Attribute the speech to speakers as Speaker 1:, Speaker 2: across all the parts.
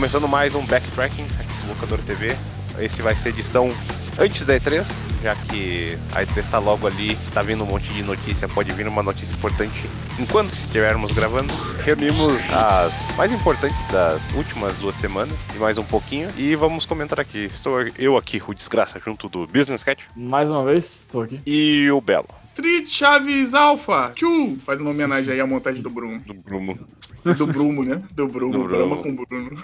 Speaker 1: Começando mais um backtracking aqui do Locador TV. Esse vai ser edição antes da E3, já que a E3 está logo ali, está vindo um monte de notícia, pode vir uma notícia importante enquanto estivermos gravando. Reunimos as mais importantes das últimas duas semanas e mais um pouquinho e vamos comentar aqui. Estou eu aqui, o Desgraça, junto do Business Cat.
Speaker 2: Mais uma vez, estou aqui.
Speaker 1: E o Belo.
Speaker 3: Street Chaves Alpha, tchu, faz uma homenagem aí à montagem do Bruno.
Speaker 1: Do Bruno.
Speaker 3: Do Brumo, né? Do Brumo,
Speaker 1: Do.
Speaker 3: Brahma com Bruno.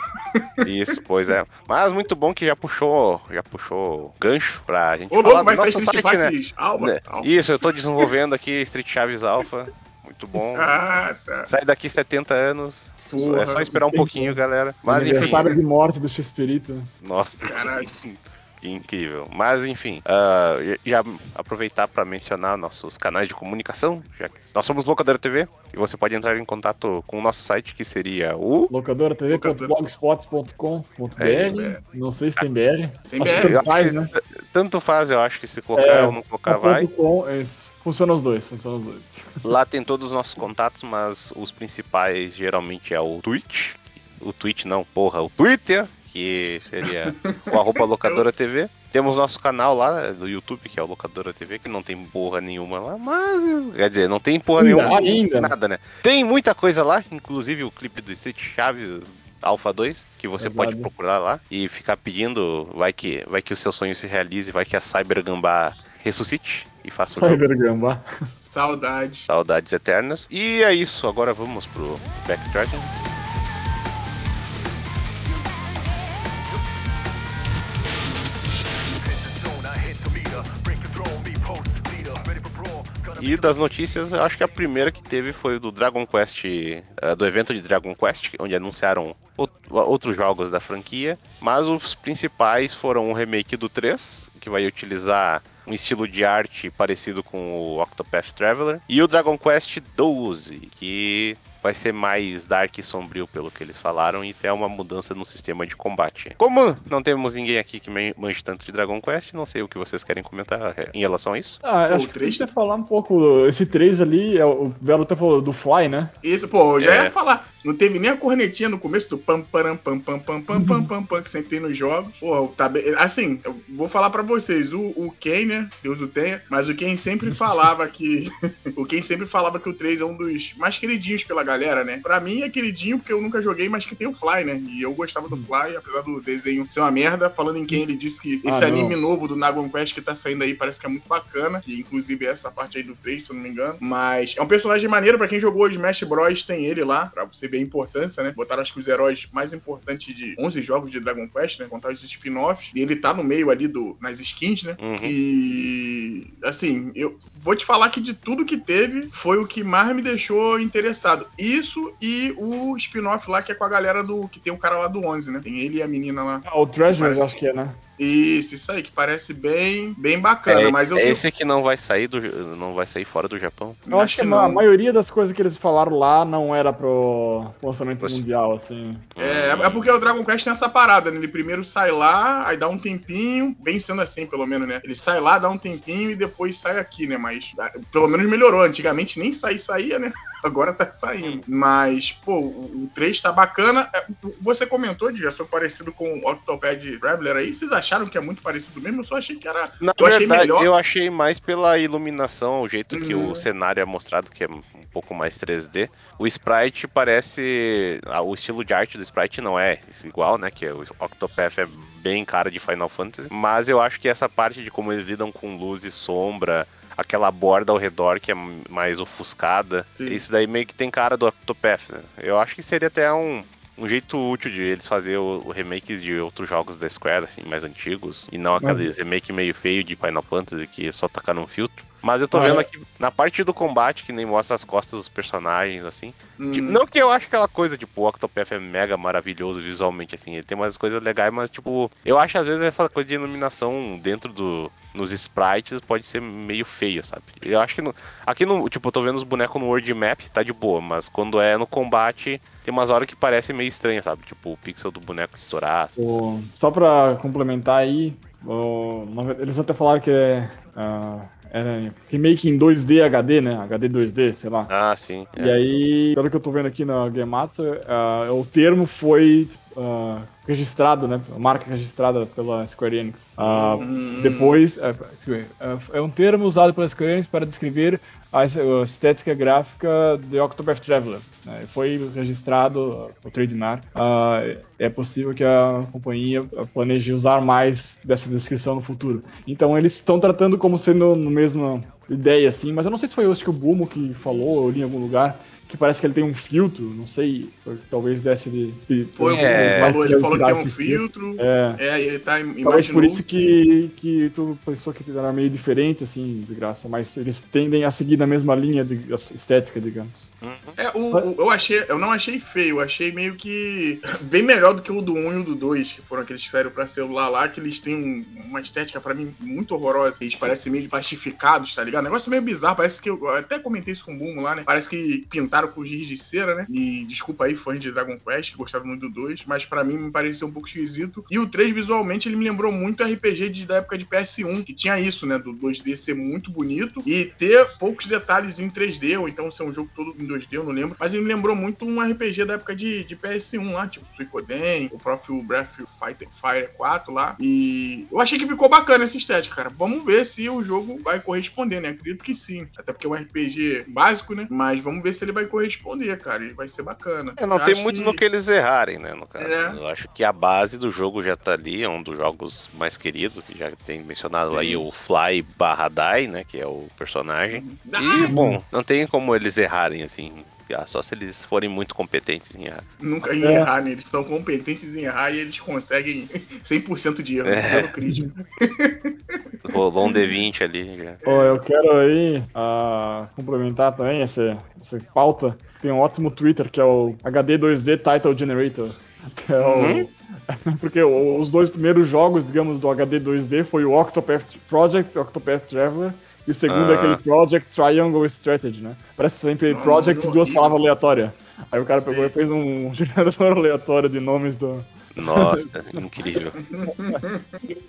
Speaker 1: Isso, pois é. Mas muito bom que já puxou, já puxou gancho pra gente
Speaker 3: Ô,
Speaker 1: falar
Speaker 3: louco,
Speaker 1: do
Speaker 3: vai sair
Speaker 1: nosso
Speaker 3: Street
Speaker 1: site, né?
Speaker 3: Alba.
Speaker 1: Né? Isso, eu tô desenvolvendo aqui Street Chaves Alpha. Muito bom.
Speaker 3: Ah, tá.
Speaker 1: Sai daqui 70 anos.
Speaker 3: Porra,
Speaker 1: é só esperar um pouquinho, galera. Mas enfim.
Speaker 2: Aniversário de morte do X-Perito. né?
Speaker 1: Nossa,
Speaker 3: Caralho.
Speaker 1: incrível. Mas enfim, ah, já aproveitar para mencionar nossos canais de comunicação, já que nós somos Locadora TV e você pode entrar em contato com o nosso site que seria o
Speaker 2: locadoratv.blogspot.com.br
Speaker 3: É,
Speaker 2: Não sei se tem BR.
Speaker 3: Tem BR.
Speaker 2: tanto faz, né?
Speaker 1: tanto faz, eu acho que se colocar
Speaker 2: É,
Speaker 1: ou não colocar vai.
Speaker 2: .com, é funciona os dois, funciona os dois.
Speaker 1: Lá tem todos os nossos contatos, mas os principais geralmente é o Twitch. O Twitch não, porra, o Twitter, que seria o arroba locadora TV. Temos nosso canal lá do YouTube, que é o Locadora TV, que não tem porra nenhuma lá, mas quer dizer, não tem porra
Speaker 2: Ainda,
Speaker 1: nenhuma.
Speaker 2: ainda.
Speaker 1: Nada, né? Tem muita coisa lá, inclusive o clipe do Street Chaves Alpha 2, que você
Speaker 2: Verdade.
Speaker 1: pode procurar lá e ficar pedindo, vai que, vai que o seu sonho se realize, vai que a Cyber Gambá ressuscite e faça jogo.
Speaker 2: Cyber Gambá.
Speaker 3: Saudade.
Speaker 1: Saudades eternas. E é isso, agora vamos pro Backtracking. E das notícias, eu acho que a primeira que teve foi do Dragon Quest, eh, do evento de Dragon Quest, onde anunciaram out- outros jogos da franquia, mas os principais foram o remake do 3, que vai utilizar um estilo de arte parecido com o Octopath Traveler, e o Dragon Quest 12, que vai ser mais dark e sombrio pelo que eles falaram e tem uma mudança no sistema de combate. Como não temos ninguém aqui que man- manje tanto de Dragon Quest, não sei o que vocês querem comentar eh, em relação a isso.
Speaker 2: Ah, acho
Speaker 3: o
Speaker 2: que podia falar um pouco. Esse 3 ali, é o o Belo até falou do Fly, né?
Speaker 3: Isso, pô, eu já
Speaker 1: É.
Speaker 3: ia falar. Não teve nem a cornetinha no começo do pam, param, pam, pam, pam, pam, pam, pam, pam, que sempre tem nos jogos. Pô, tá bem. Assim, eu vou falar pra vocês, o, o Ken, né? Deus o tenha, mas o Ken sempre falava que. o Ken sempre falava que o 3 é um dos mais queridinhos pela galera, né? Pra mim é queridinho porque eu nunca joguei, mas que tem o Fly, né? E eu gostava do Fly, apesar do desenho ser uma merda. Falando em Ken, ele disse que esse
Speaker 2: Ah,
Speaker 3: anime novo do Dragon Quest que tá saindo aí parece que é muito bacana. Que inclusive é essa parte aí do 3, se eu não me engano. Mas é um personagem maneiro pra quem jogou Smash Bros. Tem ele lá, pra você ver a importância, né? Botaram acho que os heróis mais importantes de 11 jogos de Dragon Quest, né? Contar os spin-offs. E ele tá no meio ali do, nas skins, né?
Speaker 1: Uhum.
Speaker 3: E assim, eu vou te falar que de tudo que teve, foi o que mais me deixou interessado. Isso e o spin-off lá que é com a galera do. que tem o cara lá do 11, né? Tem ele e a menina lá.
Speaker 2: Ah, o Treasure, acho que é, né?
Speaker 3: Isso, isso aí, que parece bem, bem bacana,
Speaker 1: É,
Speaker 3: mas eu
Speaker 1: é esse que não vai sair do, não vai sair fora do Japão.
Speaker 2: Eu acho, que, a ma- a maioria das coisas que eles falaram lá não era pro lançamento
Speaker 1: Pois-
Speaker 2: mundial, assim.
Speaker 3: É, é porque o Dragon Quest tem essa parada, né? Ele primeiro sai lá, aí dá um tempinho, bem sendo assim, pelo menos, né? Ele sai lá, dá um tempinho e depois sai aqui, né? Mas ah, pelo menos melhorou. Antigamente nem sair saía, né? Agora tá saindo. Mas, pô, o o 3 tá bacana. É, Você comentou, de foi parecido com o Octopad Traveler aí. Vocês acharam que é muito parecido mesmo? Eu só achei que era.
Speaker 1: Na
Speaker 3: eu achei
Speaker 1: verdade,
Speaker 3: melhor.
Speaker 1: eu achei mais pela iluminação, o jeito que
Speaker 3: Uhum.
Speaker 1: o cenário é mostrado, que é um pouco mais 3D. O sprite parece. ah, O estilo de arte do sprite não é igual, né? Que o Octopath é bem cara de Final Fantasy. Mas eu acho que essa parte de como eles lidam com luz e sombra, aquela borda ao redor que é mais ofuscada,
Speaker 3: Sim.
Speaker 1: isso daí meio que tem cara do Octopath. Né? Eu acho que seria até um. Um jeito útil de eles fazer o, o remakes de outros jogos da Square, assim, mais antigos, e não
Speaker 2: Mas-
Speaker 1: aqueles remake meio feio de Final Fantasy que é só tacar um filtro. Mas eu tô
Speaker 2: Ah,
Speaker 1: vendo
Speaker 2: é.
Speaker 1: aqui na parte do combate, que nem mostra as costas dos personagens, assim.
Speaker 3: Hum,
Speaker 1: Tipo, não que eu acho aquela coisa, tipo, o Octopath é mega maravilhoso visualmente, assim. Ele tem umas coisas legais, mas, tipo, eu acho às vezes essa coisa de iluminação dentro do. Nos sprites pode ser meio feio, sabe? Eu acho que no, aqui no. Tipo, eu tô vendo os bonecos no World Map, tá de boa, mas quando é no combate, tem umas horas que parece meio estranha, sabe? Tipo, o pixel do boneco estourar. assim.
Speaker 2: O- só pra complementar aí, o- eles até falaram que é, ah, é remake em 2D HD, né? HD 2D, sei lá.
Speaker 1: Ah, sim.
Speaker 2: E aí, pelo que eu tô vendo aqui na Gematsu, ah, o termo foi uh, registrado, né? Marca registrada pela Square Enix. Uh,
Speaker 3: Hum.
Speaker 2: Depois, é, é um termo usado pela Square Enix para descrever a estética gráfica de Octopath Traveler. Né? Foi registrado o trademark. Uh, é possível que a companhia planeje usar mais dessa descrição no futuro. Então eles estão tratando como sendo no mesmo ideia assim, mas eu não sei se foi hoje que o Bumo que falou, ou li em algum lugar, que parece que ele tem um filtro, não sei, talvez desse de. de
Speaker 3: Foi,
Speaker 1: É,
Speaker 3: ele falou, ele falou que tem um filtro.
Speaker 2: É.
Speaker 3: É, e ele tá
Speaker 2: Talvez
Speaker 3: imaginou.
Speaker 2: por isso que, que tu pensou que era meio diferente, assim, desgraça. Mas eles tendem a seguir na mesma linha de estética, digamos.
Speaker 3: É, o, o- eu achei, eu não achei feio, eu achei meio que bem melhor do que o do 1 e o do 2, que foram aqueles que saíram pra celular lá, que eles têm um- uma estética pra mim muito horrorosa. Eles parecem meio plastificados, tá ligado? Negócio meio bizarro, parece que eu, eu até comentei isso com o Bumo lá, né? Parece que pintaram com giz de cera, né? E desculpa aí, fãs de Dragon Quest, que gostaram muito do 2, mas pra mim me pareceu um pouco esquisito. E o 3, visualmente, ele me lembrou muito RPG de, da época de PS1, que tinha isso, né? Do 2D ser muito bonito e ter poucos detalhes em 3D, ou então ser um jogo todo em 2D, eu não lembro. Mas ele me lembrou muito um RPG da época de, de PS1 lá, tipo Suicoden, o próprio Breath of Fighter Fire 4 lá. E eu achei que ficou bacana essa estética, cara. Vamos ver se o jogo vai corresponder, né? Acredito que sim. Até porque é um RPG básico, né? Mas vamos ver se ele vai corresponder, cara. E vai ser bacana.
Speaker 1: É, não
Speaker 3: Eu
Speaker 1: tem muito no que eles errarem, né, no caso.
Speaker 3: É.
Speaker 1: Eu acho que a base do jogo já tá ali, é um dos jogos mais queridos, que já tem mencionado
Speaker 3: Sim.
Speaker 1: aí o Fly barra Die, né, que é o personagem.
Speaker 3: Ah,
Speaker 1: E, bom, não tem como eles errarem, assim, ah, só se eles forem muito competentes em errar.
Speaker 3: Nunca em
Speaker 2: É.
Speaker 3: errar, né? Eles são competentes em errar e eles conseguem 100% de erro,
Speaker 1: É.
Speaker 3: né? Pelo crítico.
Speaker 1: Rolou um D20 ali já.
Speaker 2: Ó, eu quero aí ah, complementar também essa, essa pauta. Tem um ótimo Twitter que é o HD2D Title Generator. Que é o- Porque o- os dois primeiros jogos, digamos, do HD 2D foi o Octopath Project, Octopath Traveler, e o segundo é
Speaker 1: Ah.
Speaker 2: aquele Project Triangle Strategy, né? Parece sempre
Speaker 3: Não,
Speaker 2: Project
Speaker 3: não,
Speaker 2: e duas palavras aleatórias. Aí o cara pegou
Speaker 3: Sim.
Speaker 2: e fez um gerador aleatório de nomes do.
Speaker 1: Nossa, incrível.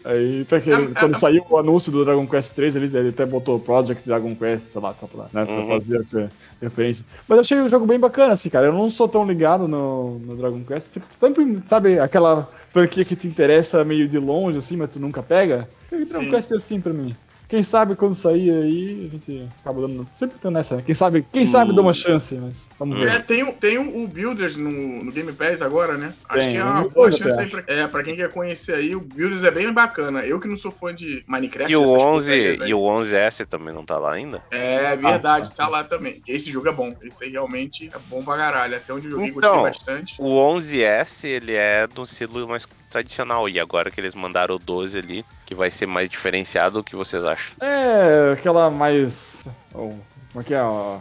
Speaker 2: Aí até que quando saiu o anúncio do Dragon Quest 3, ele, ele até botou Project Dragon Quest, sei lá, tá pra, né, pra
Speaker 1: Uhum.
Speaker 2: fazer essa referência. Mas eu achei o jogo bem bacana, assim, cara. Eu não sou tão ligado no, no Dragon Quest. Você Sempre, sabe, aquela franquia que te interessa meio de longe, assim, mas tu nunca pega? Dragon
Speaker 3: Sim.
Speaker 2: Quest é assim pra mim. Quem sabe quando sair aí, a gente acaba dando. Sempre tô nessa, né? Quem sabe, quem sabe dá uma chance, mas vamos ver.
Speaker 3: É, tem, o- tem o, o Builders no, no Game Pass agora, né? Acho
Speaker 2: Tem,
Speaker 3: que é uma
Speaker 2: Game
Speaker 3: boa chance aí pra, é, pra quem quer conhecer aí. O Builders é bem bacana. Eu que não sou fã de Minecraft.
Speaker 1: E o
Speaker 3: essas
Speaker 1: 11
Speaker 3: porcarias aí.
Speaker 1: e o 11S também não tá lá ainda?
Speaker 3: É verdade,
Speaker 2: Ah,
Speaker 3: tá lá também. Esse jogo é bom. Esse aí realmente é bom pra caralho. Até onde eu joguei,
Speaker 1: Então,
Speaker 3: gostei bastante.
Speaker 1: O 11S, ele é do estilo mais tradicional. E agora que eles mandaram o 12 ali, que vai ser mais diferenciado, o que vocês acham?
Speaker 2: É, aquela mais. Como é que é? ó,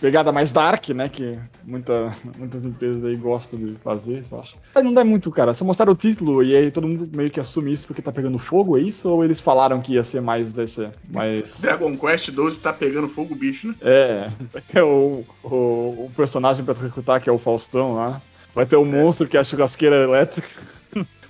Speaker 2: pegada mais dark, né? Que muita, muitas empresas aí gostam de fazer, eu acho. Mas não dá muito, cara. Só mostraram o título e aí todo mundo meio que assume isso porque tá pegando fogo, é isso? Ou eles falaram que ia ser mais desse. Mais.
Speaker 3: Dragon Quest 12 tá pegando fogo, bicho, né?
Speaker 2: É, é o, o, o personagem pra tu recrutar, que é o Faustão lá. Vai ter o monstro que é a churrasqueira elétrica.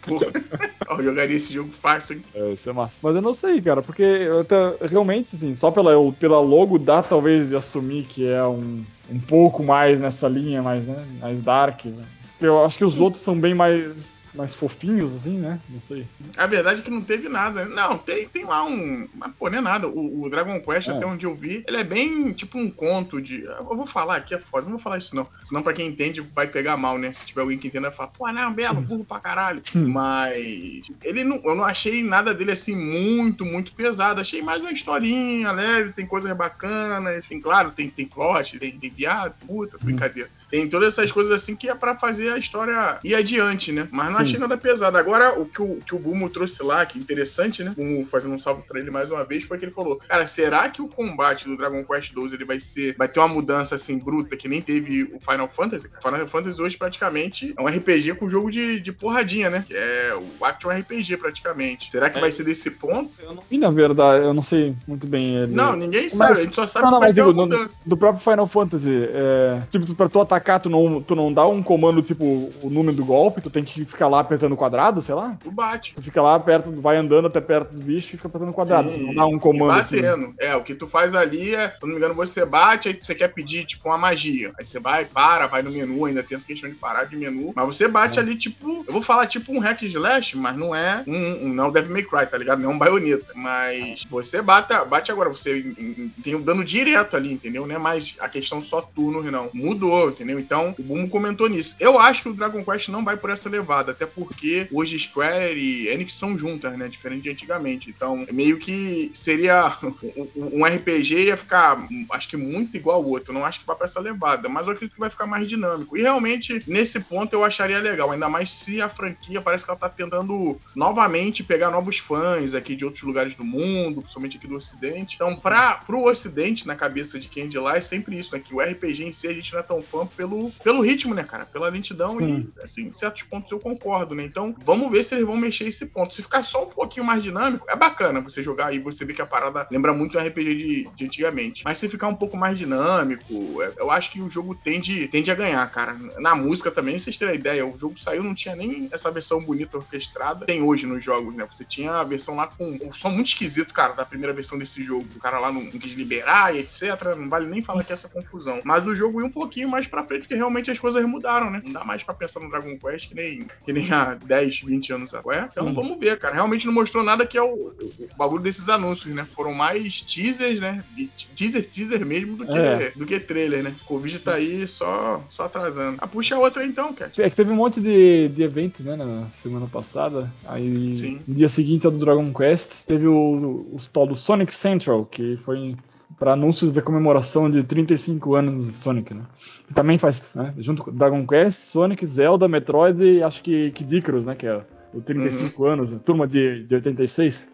Speaker 3: Porra. eu jogaria esse jogo fácil?
Speaker 2: É, isso é massa. Mas eu não sei, cara, porque eu até- realmente, assim, só pela, pela logo dá talvez de assumir que é um, um pouco mais nessa linha, mais, né, mais dark. né? Eu acho que os outros são bem mais, mais fofinhos, assim, né? Não sei.
Speaker 3: A verdade é que não teve nada. Não, tem, tem lá um. Mas, pô, não é nada. O, o Dragon Quest,
Speaker 2: É.
Speaker 3: até onde eu vi, ele é bem tipo um conto de. Eu vou falar aqui, é foda. Não vou falar isso, não. Senão, pra quem entende, vai pegar mal, né? Se tiver alguém que entenda, vai falar, pô, não, belo, burro pra caralho.
Speaker 2: Hum.
Speaker 3: Mas. Ele não. Eu não achei nada dele assim muito, muito pesado. Achei mais uma historinha leve, tem coisas bacanas. Enfim, claro, tem, tem plot, tem, tem viado, puta,
Speaker 2: Hum.
Speaker 3: brincadeira. Tem todas essas coisas assim que é pra fazer a história ir adiante, né? Mas não
Speaker 2: Sim.
Speaker 3: achei nada pesado. Agora, o que o, que o Bumo trouxe lá, que interessante, né? Bumo fazendo um salve pra ele mais uma vez, foi que ele falou: Cara, será que o combate do Dragon Quest 12 ele vai ser. Vai ter uma mudança assim bruta que nem teve o Final Fantasy? O Final Fantasy hoje praticamente é um RPG com jogo de, de porradinha, né? É o Action RPG praticamente. Será que
Speaker 2: É.
Speaker 3: vai ser desse ponto?
Speaker 2: Eu não vi, na verdade, eu não sei muito bem. Ele...
Speaker 3: Não, ninguém
Speaker 2: Mas-
Speaker 3: sabe. A gente só sabe
Speaker 2: Não, não,
Speaker 3: que vai
Speaker 2: mas
Speaker 3: ter
Speaker 2: digo, no-
Speaker 3: mudança.
Speaker 2: do próprio Final Fantasy, é, tipo, tu- pra tu atacar, tu não, tu não dá um comando, tipo, o número do golpe, tu tem que ficar lá apertando o quadrado, sei lá?
Speaker 3: Tu bate.
Speaker 2: Tu fica lá perto, vai andando até perto do bicho e fica apertando o quadrado.
Speaker 3: Sim,
Speaker 2: não dá um comando
Speaker 3: e
Speaker 2: assim.
Speaker 3: batendo. É, o que tu faz ali é, se eu não me engano, você bate, aí você quer pedir, tipo, uma magia. Aí você vai, para, vai no menu, ainda tem essa questão de parar de menu. Mas você bate
Speaker 2: É.
Speaker 3: ali, tipo, eu vou falar tipo um hack slash, mas não é um, um não é um Devil May Cry, tá ligado? Não é um baioneta. Mas você bate, bate agora, você em- em- tem o dano direto ali, entendeu? Não é mais a questão só turno, não. Mudou, entendeu? Então, o Bumo comentou nisso. Eu acho que o Dragon Quest não vai por essa levada, até porque hoje Square e Enix são juntas, né? Diferente de antigamente. Então, meio que seria um RPG ia ficar, acho que muito igual ao outro. Não acho que vai pra essa levada, mas eu acredito que vai ficar mais dinâmico. E realmente, nesse ponto, eu acharia legal. Ainda mais se a franquia parece que ela tá tentando novamente pegar novos fãs aqui de outros lugares do mundo, principalmente aqui do Ocidente. Então, pra, pro Ocidente, na cabeça de quem é de lá, é sempre isso, né? Que o RPG em si a gente não é tão fã pelo, pelo ritmo, né, cara? Pela lentidão
Speaker 2: Sim.
Speaker 3: e, assim, em certos pontos eu concordo, né? Então, vamos ver se eles vão mexer esse ponto. Se ficar só um pouquinho mais dinâmico, é bacana você jogar e você ver que a parada lembra muito um RPG de, de antigamente. Mas se ficar um pouco mais dinâmico, é- eu acho que o jogo tende, tende a ganhar, cara. Na música também, vocês terem ideia, o jogo saiu, não tinha nem essa versão bonita orquestrada. Tem hoje nos jogos, né? Você tinha a versão lá com um som muito esquisito, cara, da primeira versão desse jogo. O cara lá não, não quis liberar e etc. Não vale nem falar que é essa confusão. Mas o jogo ia um pouquinho mais pra frente, porque realmente as coisas mudaram, né? Não dá mais pra pensar no Dragon Quest que nem, que nem há 10, 20 anos atrás. Então
Speaker 2: Sim.
Speaker 3: vamos ver, cara. Realmente não mostrou nada que é o, o- o bagulho desses anúncios, né? Foram mais teasers, né? Teaser, teaser mesmo do que,
Speaker 2: É.
Speaker 3: do que trailer, né? Covid tá aí só, só atrasando. Ah, puxa a outra então, Cat.
Speaker 2: É que teve um monte de, de eventos, né, na semana passada. Aí,
Speaker 3: Sim.
Speaker 2: no dia seguinte ao do Dragon Quest, teve o, o, tal do Sonic Central, que foi para anúncios da comemoração de 35 anos do Sonic, né? E também faz, né, junto com Dragon Quest, Sonic, Zelda, Metroid e acho que Kid Icarus, né, que é o 35 anos, a turma de, de 86.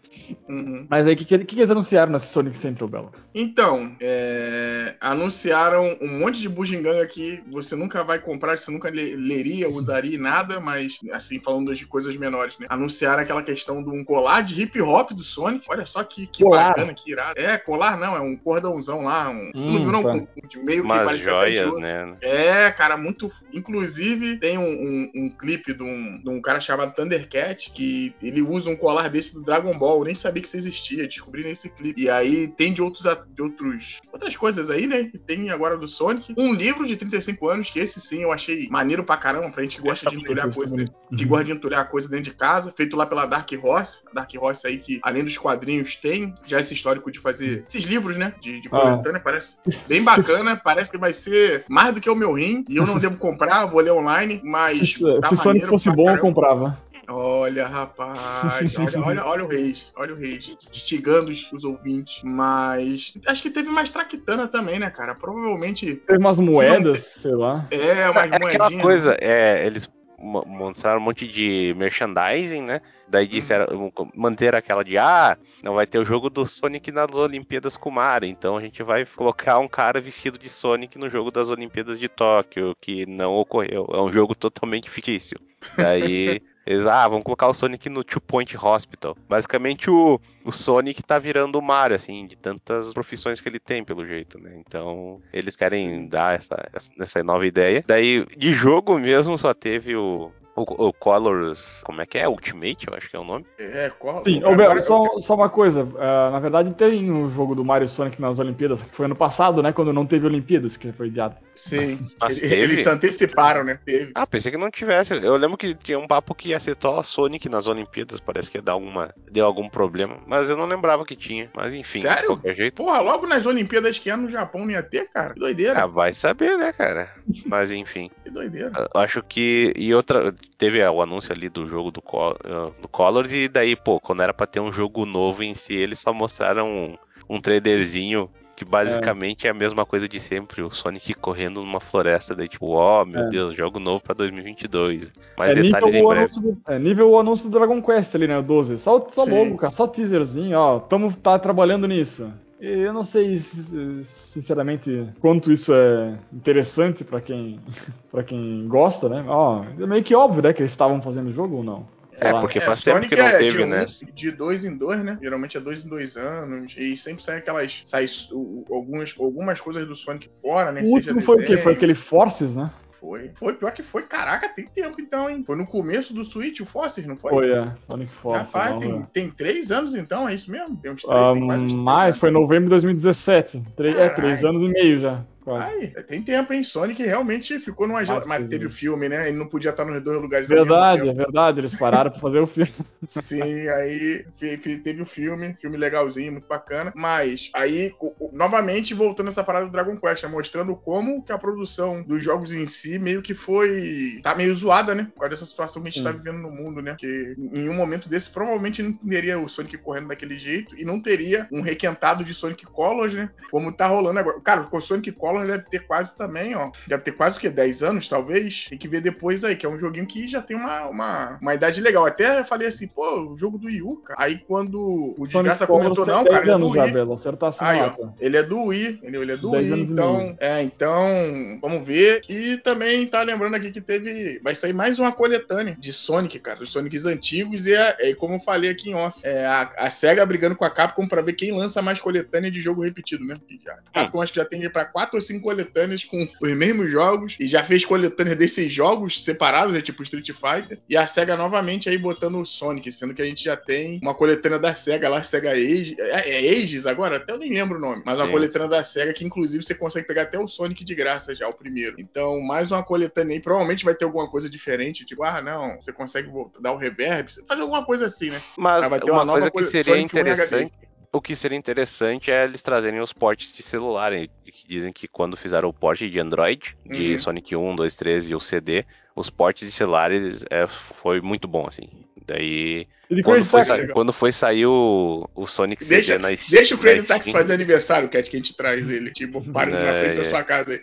Speaker 3: Uhum.
Speaker 2: Mas aí, o que, que, que eles anunciaram nesse Sonic Central, Bela?
Speaker 3: Então, é, anunciaram um monte de bugiganga que você nunca vai comprar, você nunca le- leria, usaria nada, mas assim, falando de coisas menores, né? Anunciaram aquela questão de um colar de hip hop do Sonic. Olha só que, que
Speaker 2: Colar?
Speaker 3: bacana, que irado. É, colar não, é um cordãozão lá, um.
Speaker 2: Hum,
Speaker 3: não?
Speaker 2: tá.
Speaker 3: De meio que parece até de
Speaker 1: joias, né?
Speaker 3: É, cara, muito. Inclusive, tem um, um, um clipe de um, de um cara chamado Thundercat que ele usa um colar desse do Dragon Ball. Eu nem sabia que isso existia, descobri nesse clipe. E aí tem de outros, de outros outras coisas aí, né? Tem agora do Sonic. Um livro de 35 anos, que esse sim eu achei maneiro pra caramba, pra gente que gosta de entulhar coisa. Que gosta de entulhar coisa dentro de casa, feito lá pela Dark Horse. A Dark Horse aí que, além dos quadrinhos, tem já esse histórico de fazer esses livros, né? De, de
Speaker 2: Ah.
Speaker 3: coletânea. Parece bem bacana. Parece que vai ser mais do que o meu rim. E eu não devo comprar, vou ler online. Mas.
Speaker 2: Se, se
Speaker 3: tá
Speaker 2: Sonic fosse bom, eu
Speaker 3: caramba.
Speaker 2: comprava.
Speaker 3: Olha, rapaz, olha, olha, olha o Reis, olha o Reis, instigando os, os ouvintes. Mas acho que teve mais traquitana também, né, cara? Provavelmente
Speaker 2: Teve umas moedas, sei lá.
Speaker 3: é umas
Speaker 1: É aquela
Speaker 3: moedinhas.
Speaker 1: coisa, é, eles mo- mostraram um monte de merchandising, né? Daí disseram, manter aquela de, ah, não vai ter o jogo do Sonic nas Olimpíadas com o Mario, então a gente vai colocar um cara vestido de Sonic no jogo das Olimpíadas de Tóquio, que não ocorreu. É um jogo totalmente fictício. Daí, eles, ah, vamos colocar o Sonic no Two Point Hospital. Basicamente, o, o Sonic tá virando o Mario, assim, de tantas profissões que ele tem, pelo jeito, né? Então, eles querem
Speaker 3: Sim.
Speaker 1: dar essa, essa, essa nova ideia. Daí, de jogo mesmo, só teve o, o, o Colors. Como é que é? Ultimate, eu acho que é o nome.
Speaker 3: É, qual?
Speaker 2: Sim, ô, Bel, só, só uma coisa. ah, na verdade, tem um jogo do Mario Sonic nas Olimpíadas, que foi ano passado, né? Quando não teve Olimpíadas, que foi adiado.
Speaker 3: Sim,
Speaker 1: Mas teve?
Speaker 3: eles se anteciparam, né? Teve.
Speaker 1: Ah, pensei que não tivesse. Eu lembro que tinha um papo que ia ser só Sonic nas Olimpíadas. Parece que ia dar alguma. Deu algum problema. Mas eu não lembrava que tinha. Mas enfim, de
Speaker 3: Sério?
Speaker 1: qualquer jeito.
Speaker 3: Porra, logo nas Olimpíadas que é no Japão não ia ter, cara. Que doideira,
Speaker 1: Ah, vai saber, né, cara? Mas enfim.
Speaker 3: que doideira.
Speaker 1: Eu Acho que. E outra. Teve o anúncio ali do jogo do, Col- eh, do Colors. E daí, pô, quando era pra ter um jogo novo em si, eles só mostraram um, um trailerzinho. Que basicamente é. a mesma coisa de sempre, o Sonic correndo numa floresta, daí tipo, ó, meu
Speaker 2: É.
Speaker 1: Deus, jogo novo pra 2022. Mais
Speaker 2: é,
Speaker 1: detalhes em
Speaker 2: nível o,
Speaker 1: breve.
Speaker 2: anúncio do, é nível o anúncio do Dragon Quest ali, né? O 12. Só, só
Speaker 3: Sim.
Speaker 2: logo, cara. Só teaserzinho, ó. Tamo tá trabalhando nisso. E eu não sei, si- sinceramente, quanto isso é interessante pra quem, pra quem gosta, né? Ó, é meio que óbvio, né? Que eles estavam fazendo o jogo ou não. Sei
Speaker 1: É,
Speaker 2: lá.
Speaker 1: porque
Speaker 3: É,
Speaker 1: faz tempo
Speaker 3: Sonic
Speaker 1: que não
Speaker 3: é
Speaker 1: teve,
Speaker 3: de, um-
Speaker 1: né?
Speaker 3: de dois em dois, né? Geralmente é dois em dois anos. E sempre sai aquelas. Sai o- algumas, algumas coisas do Sonic fora, né?
Speaker 2: O último foi o quê? Foi aquele Forces, né?
Speaker 3: Foi. Foi, pior que foi. Caraca, tem tempo então, hein? Foi no começo do Switch, o Forces, não foi?
Speaker 2: Foi, é. Sonic Force.
Speaker 3: Rapaz,
Speaker 2: não,
Speaker 3: tem,
Speaker 2: é.
Speaker 3: tem três anos então, é isso mesmo? Tem uns três,
Speaker 2: Ah,
Speaker 3: tem quase uns três
Speaker 2: mais,
Speaker 3: anos.
Speaker 2: foi em novembro de 2017. Tre- é, três anos e meio já.
Speaker 3: Ai, tem tempo, hein? Sonic realmente ficou numa.
Speaker 2: Mais
Speaker 3: Mas, teve o filme, né? Ele não podia estar nos dois lugares
Speaker 2: Verdade, é verdade. Eles pararam pra fazer o filme.
Speaker 3: Sim, aí teve o filme, filme legalzinho, muito bacana. Mas aí, novamente, voltando essa parada do Dragon Quest, né, mostrando como que a produção dos jogos em si meio que foi. tá meio zoada, né? Por causa dessa situação que a gente
Speaker 2: Sim.
Speaker 3: tá vivendo no mundo, né? Porque em um momento desse, provavelmente não teria o Sonic correndo daquele jeito e não teria um requentado de Sonic Colors, né? Como tá rolando agora. Cara, o Sonic Colors deve ter quase também, ó. Deve ter quase o quê? 10 anos, talvez? Tem que ver depois aí, que é um joguinho que já tem uma, uma, uma idade legal. Até falei assim, pô, o jogo do Wii U, cara. Aí quando o Desgraça
Speaker 2: Colors
Speaker 3: comentou, não,
Speaker 2: 10
Speaker 3: cara, ele é do
Speaker 2: anos
Speaker 3: Wii.
Speaker 2: Acertasse
Speaker 3: Aí, ó, ele é do Wii, entendeu? Ele é do
Speaker 2: 10
Speaker 3: Wii,
Speaker 2: anos
Speaker 3: então. É, então, vamos ver. E também tá lembrando aqui que teve. Vai sair mais uma coletânea de Sonic, cara, dos Sonics antigos. E é, é como eu falei aqui em off, é a, a SEGA brigando com a Capcom pra ver quem lança mais coletânea de jogo repetido, né? Que já- A Capcom acho que já tem pra 4 ou 5 coletâneas com os mesmos jogos. E já fez coletânea desses jogos separados, né? Tipo Street Fighter. E a SEGA novamente aí botando o Sonic, sendo que a gente já tem uma coletânea da SEGA lá, SEGA Age. É, é Ages agora? Até eu nem lembro o nome. Mas uma
Speaker 1: Sim.
Speaker 3: coletânea da SEGA que, inclusive, você consegue pegar até o Sonic de graça já, o primeiro. Então, mais uma coletânea aí. Provavelmente vai ter alguma coisa diferente. Tipo, ah, não, você consegue dar o reverb. Fazer alguma coisa assim, né?
Speaker 1: Mas
Speaker 3: Ah, vai ter
Speaker 1: uma,
Speaker 3: uma nova
Speaker 1: coisa que
Speaker 3: coisa-
Speaker 1: seria
Speaker 3: Sonic 1 em
Speaker 1: interessante. O que seria interessante é eles trazerem os portes de celular. Que dizem que quando fizeram o porte de Android, de
Speaker 3: Uhum.
Speaker 1: Sonic 1, 2, 3 e o CD, os portes de celulares é, foi muito bom, assim. Daí,
Speaker 2: E
Speaker 1: quando foi,
Speaker 2: Taxi.
Speaker 1: sa- quando foi sair o, o Sonic CD
Speaker 3: Deixa,
Speaker 1: na Steam.
Speaker 3: deixa o Crazy Taxi
Speaker 1: Steam,
Speaker 3: fazer aniversário, Cat, que a gente traz ele. Tipo, para ele na
Speaker 1: É,
Speaker 3: frente da
Speaker 1: é.
Speaker 3: sua casa aí.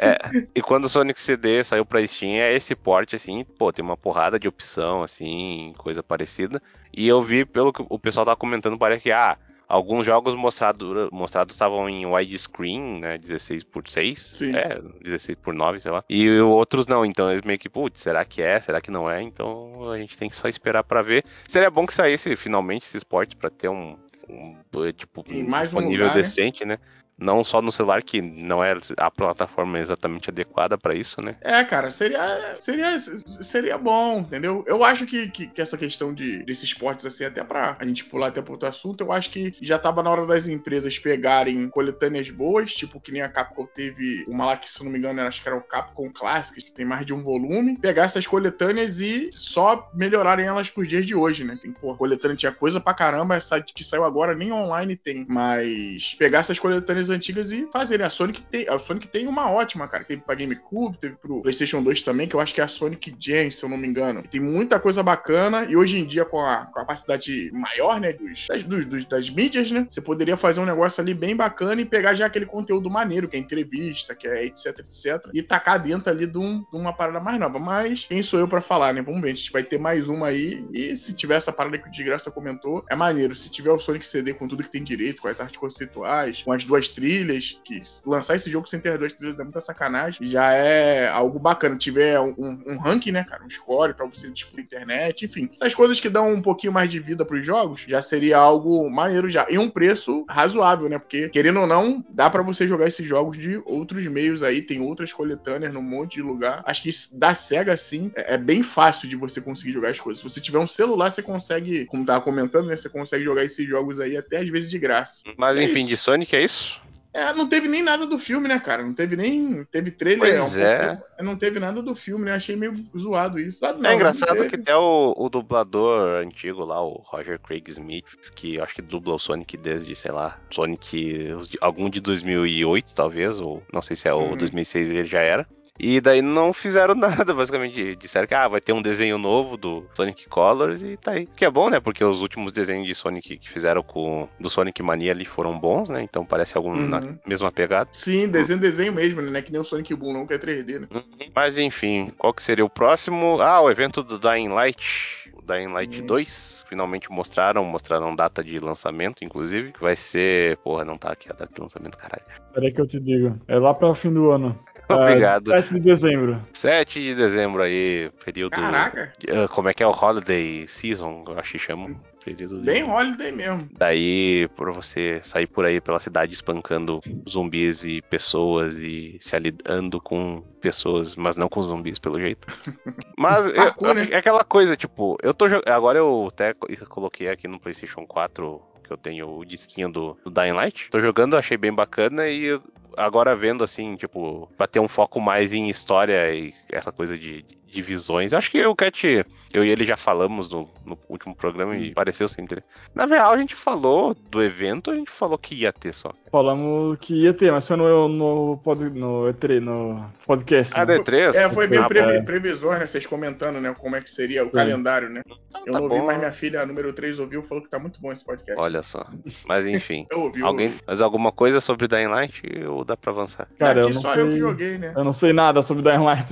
Speaker 1: É, e quando o Sonic CD saiu pra Steam, é esse porte, assim, pô, tem uma porrada de opção, assim, coisa parecida. E eu vi, pelo que o pessoal tava comentando, parece que, ah, alguns jogos mostrado, mostrados estavam em widescreen, né, 16 por 6
Speaker 3: Sim.
Speaker 1: é, 16 por 9 sei lá. E outros não, então eles meio que, putz, será que é, será que não é? Então a gente tem que só esperar pra ver. Seria bom que saísse finalmente esses portes pra ter um, um, tipo,
Speaker 3: mais um lugar, né?
Speaker 1: decente, né? Não só no celular, que não é a plataforma exatamente adequada pra isso, né?
Speaker 3: É, cara, seria, seria, seria bom, entendeu? Eu acho que, que, que essa questão de, desses esportes, assim, até pra a gente pular até pro outro assunto, eu acho que já tava na hora das empresas pegarem coletâneas boas, tipo que nem a Capcom teve uma lá que, se não me engano, era- acho que era o Capcom Classics, que tem mais de um volume, pegar essas coletâneas e só melhorarem elas pros dias de hoje, né? Tem, pô, coletânea tinha coisa pra caramba, essa que saiu agora nem online tem, mas pegar essas coletâneas antigas e fazerem. A Sonic tem, a Sonic tem uma ótima, cara. Teve pra GameCube, teve pro PlayStation 2 também, que eu acho que é a Sonic Gen, se eu não me engano. Tem muita coisa bacana e hoje em dia, com a, com a capacidade maior, né, dos, das, dos- dos- das mídias, né, você poderia fazer um negócio ali bem bacana e pegar já aquele conteúdo maneiro, que é entrevista, que é etc, etc, e tacar dentro ali de, um- de uma parada mais nova. Mas quem sou eu pra falar, né? Vamos ver, a gente vai ter mais uma aí e se tiver essa parada que o Desgraça comentou, é maneiro. Se tiver o Sonic CD com tudo que tem direito, com as artes conceituais, com as duas trilhas, que lançar esse jogo sem ter as duas trilhas é muita sacanagem, já é algo bacana. Tiver um, um- um ranking, né, cara, um score pra você disputar na internet, enfim. Essas coisas que dão um pouquinho mais de vida pros jogos, já seria algo maneiro já. E um preço razoável, né, porque, querendo ou não, dá pra você jogar esses jogos de outros meios aí, tem outras coletâneas num monte de lugar. Acho que da SEGA, assim, é, é bem fácil de você conseguir jogar as coisas. Se você tiver um celular, você consegue, como tava comentando, né, você consegue jogar esses jogos aí até às vezes de graça.
Speaker 1: Mas
Speaker 3: É
Speaker 1: enfim,
Speaker 3: isso.
Speaker 1: de Sonic é isso?
Speaker 3: É, não teve nem nada do filme, né, cara? Não teve nem. Teve trailer.
Speaker 1: Pois
Speaker 3: um
Speaker 1: é.
Speaker 3: Não teve nada do filme, né? Achei meio zoado isso. Zoado não,
Speaker 1: é engraçado que até o, o dublador antigo lá, o Roger Craig Smith, que acho que dubla o Sonic desde, sei lá, Sonic algum de 2008 talvez, ou não sei se é o
Speaker 3: Uhum.
Speaker 1: 2006 ele já era. E daí não fizeram nada, basicamente. Disseram que ah, vai ter um desenho novo do Sonic Colors e tá aí. Que é bom, né? Porque os últimos desenhos de Sonic que fizeram com do Sonic Mania ali foram bons, né? Então parece algum
Speaker 3: Uhum.
Speaker 1: na mesma pegada.
Speaker 3: Sim, desenho, desenho mesmo, né? Que nem o Sonic Boom, não, que é 3D, né?
Speaker 1: Mas enfim, qual que seria o próximo? Ah, o evento do Dying Light. Dying Light
Speaker 3: Hum.
Speaker 1: 2. Finalmente mostraram, mostraram data de lançamento, inclusive. Que vai ser. Porra, não tá aqui a data de lançamento, caralho.
Speaker 2: Peraí que eu te digo. É lá para o fim do ano.
Speaker 1: Obrigado.
Speaker 2: É, 7 de dezembro.
Speaker 1: 7 de dezembro aí, período.
Speaker 3: Caraca!
Speaker 1: Ah, Como é que é o Holiday Season, eu acho que chamam. Período de...
Speaker 3: Bem holiday mesmo.
Speaker 1: Daí, pra você sair por aí pela cidade espancando zumbis e pessoas e se alidando com pessoas, mas não com zumbis, pelo jeito. Mas eu-
Speaker 3: né?
Speaker 1: é aquela coisa, tipo, eu tô jogando. Agora eu até co- coloquei aqui no PlayStation 4 que eu tenho o disquinho do, do Dying Light. Tô jogando, achei bem bacana e eu- agora vendo assim, tipo, pra ter um foco mais em história e essa coisa de, de- de visões. Eu acho que o Cat, eu e ele já falamos no, no último programa e pareceu ser interessante. Na real, a gente falou do evento, a gente falou que ia ter só.
Speaker 2: Falamos que ia ter, mas foi no, no, pod, no E3, no podcast.
Speaker 1: Ah,
Speaker 2: né?
Speaker 1: D3?
Speaker 3: É, foi meio
Speaker 1: Ah,
Speaker 3: previ-
Speaker 2: é.
Speaker 3: previsor, né? Vocês comentando, né? Como é que seria o calendário, né? Eu
Speaker 1: tá
Speaker 3: não ouvi,
Speaker 1: bom.
Speaker 3: mas minha filha, a número 3, ouviu falou que tá muito bom esse podcast.
Speaker 1: Olha só. Mas enfim.
Speaker 3: Eu ouvi, eu
Speaker 1: Alguém,
Speaker 3: ouvi.
Speaker 1: mas alguma coisa sobre Dying Light ou dá pra avançar?
Speaker 2: Cara, eu
Speaker 3: Aqui
Speaker 2: não
Speaker 3: só
Speaker 2: sei.
Speaker 3: eu que joguei, né?
Speaker 2: Eu não sei nada sobre Dying Light.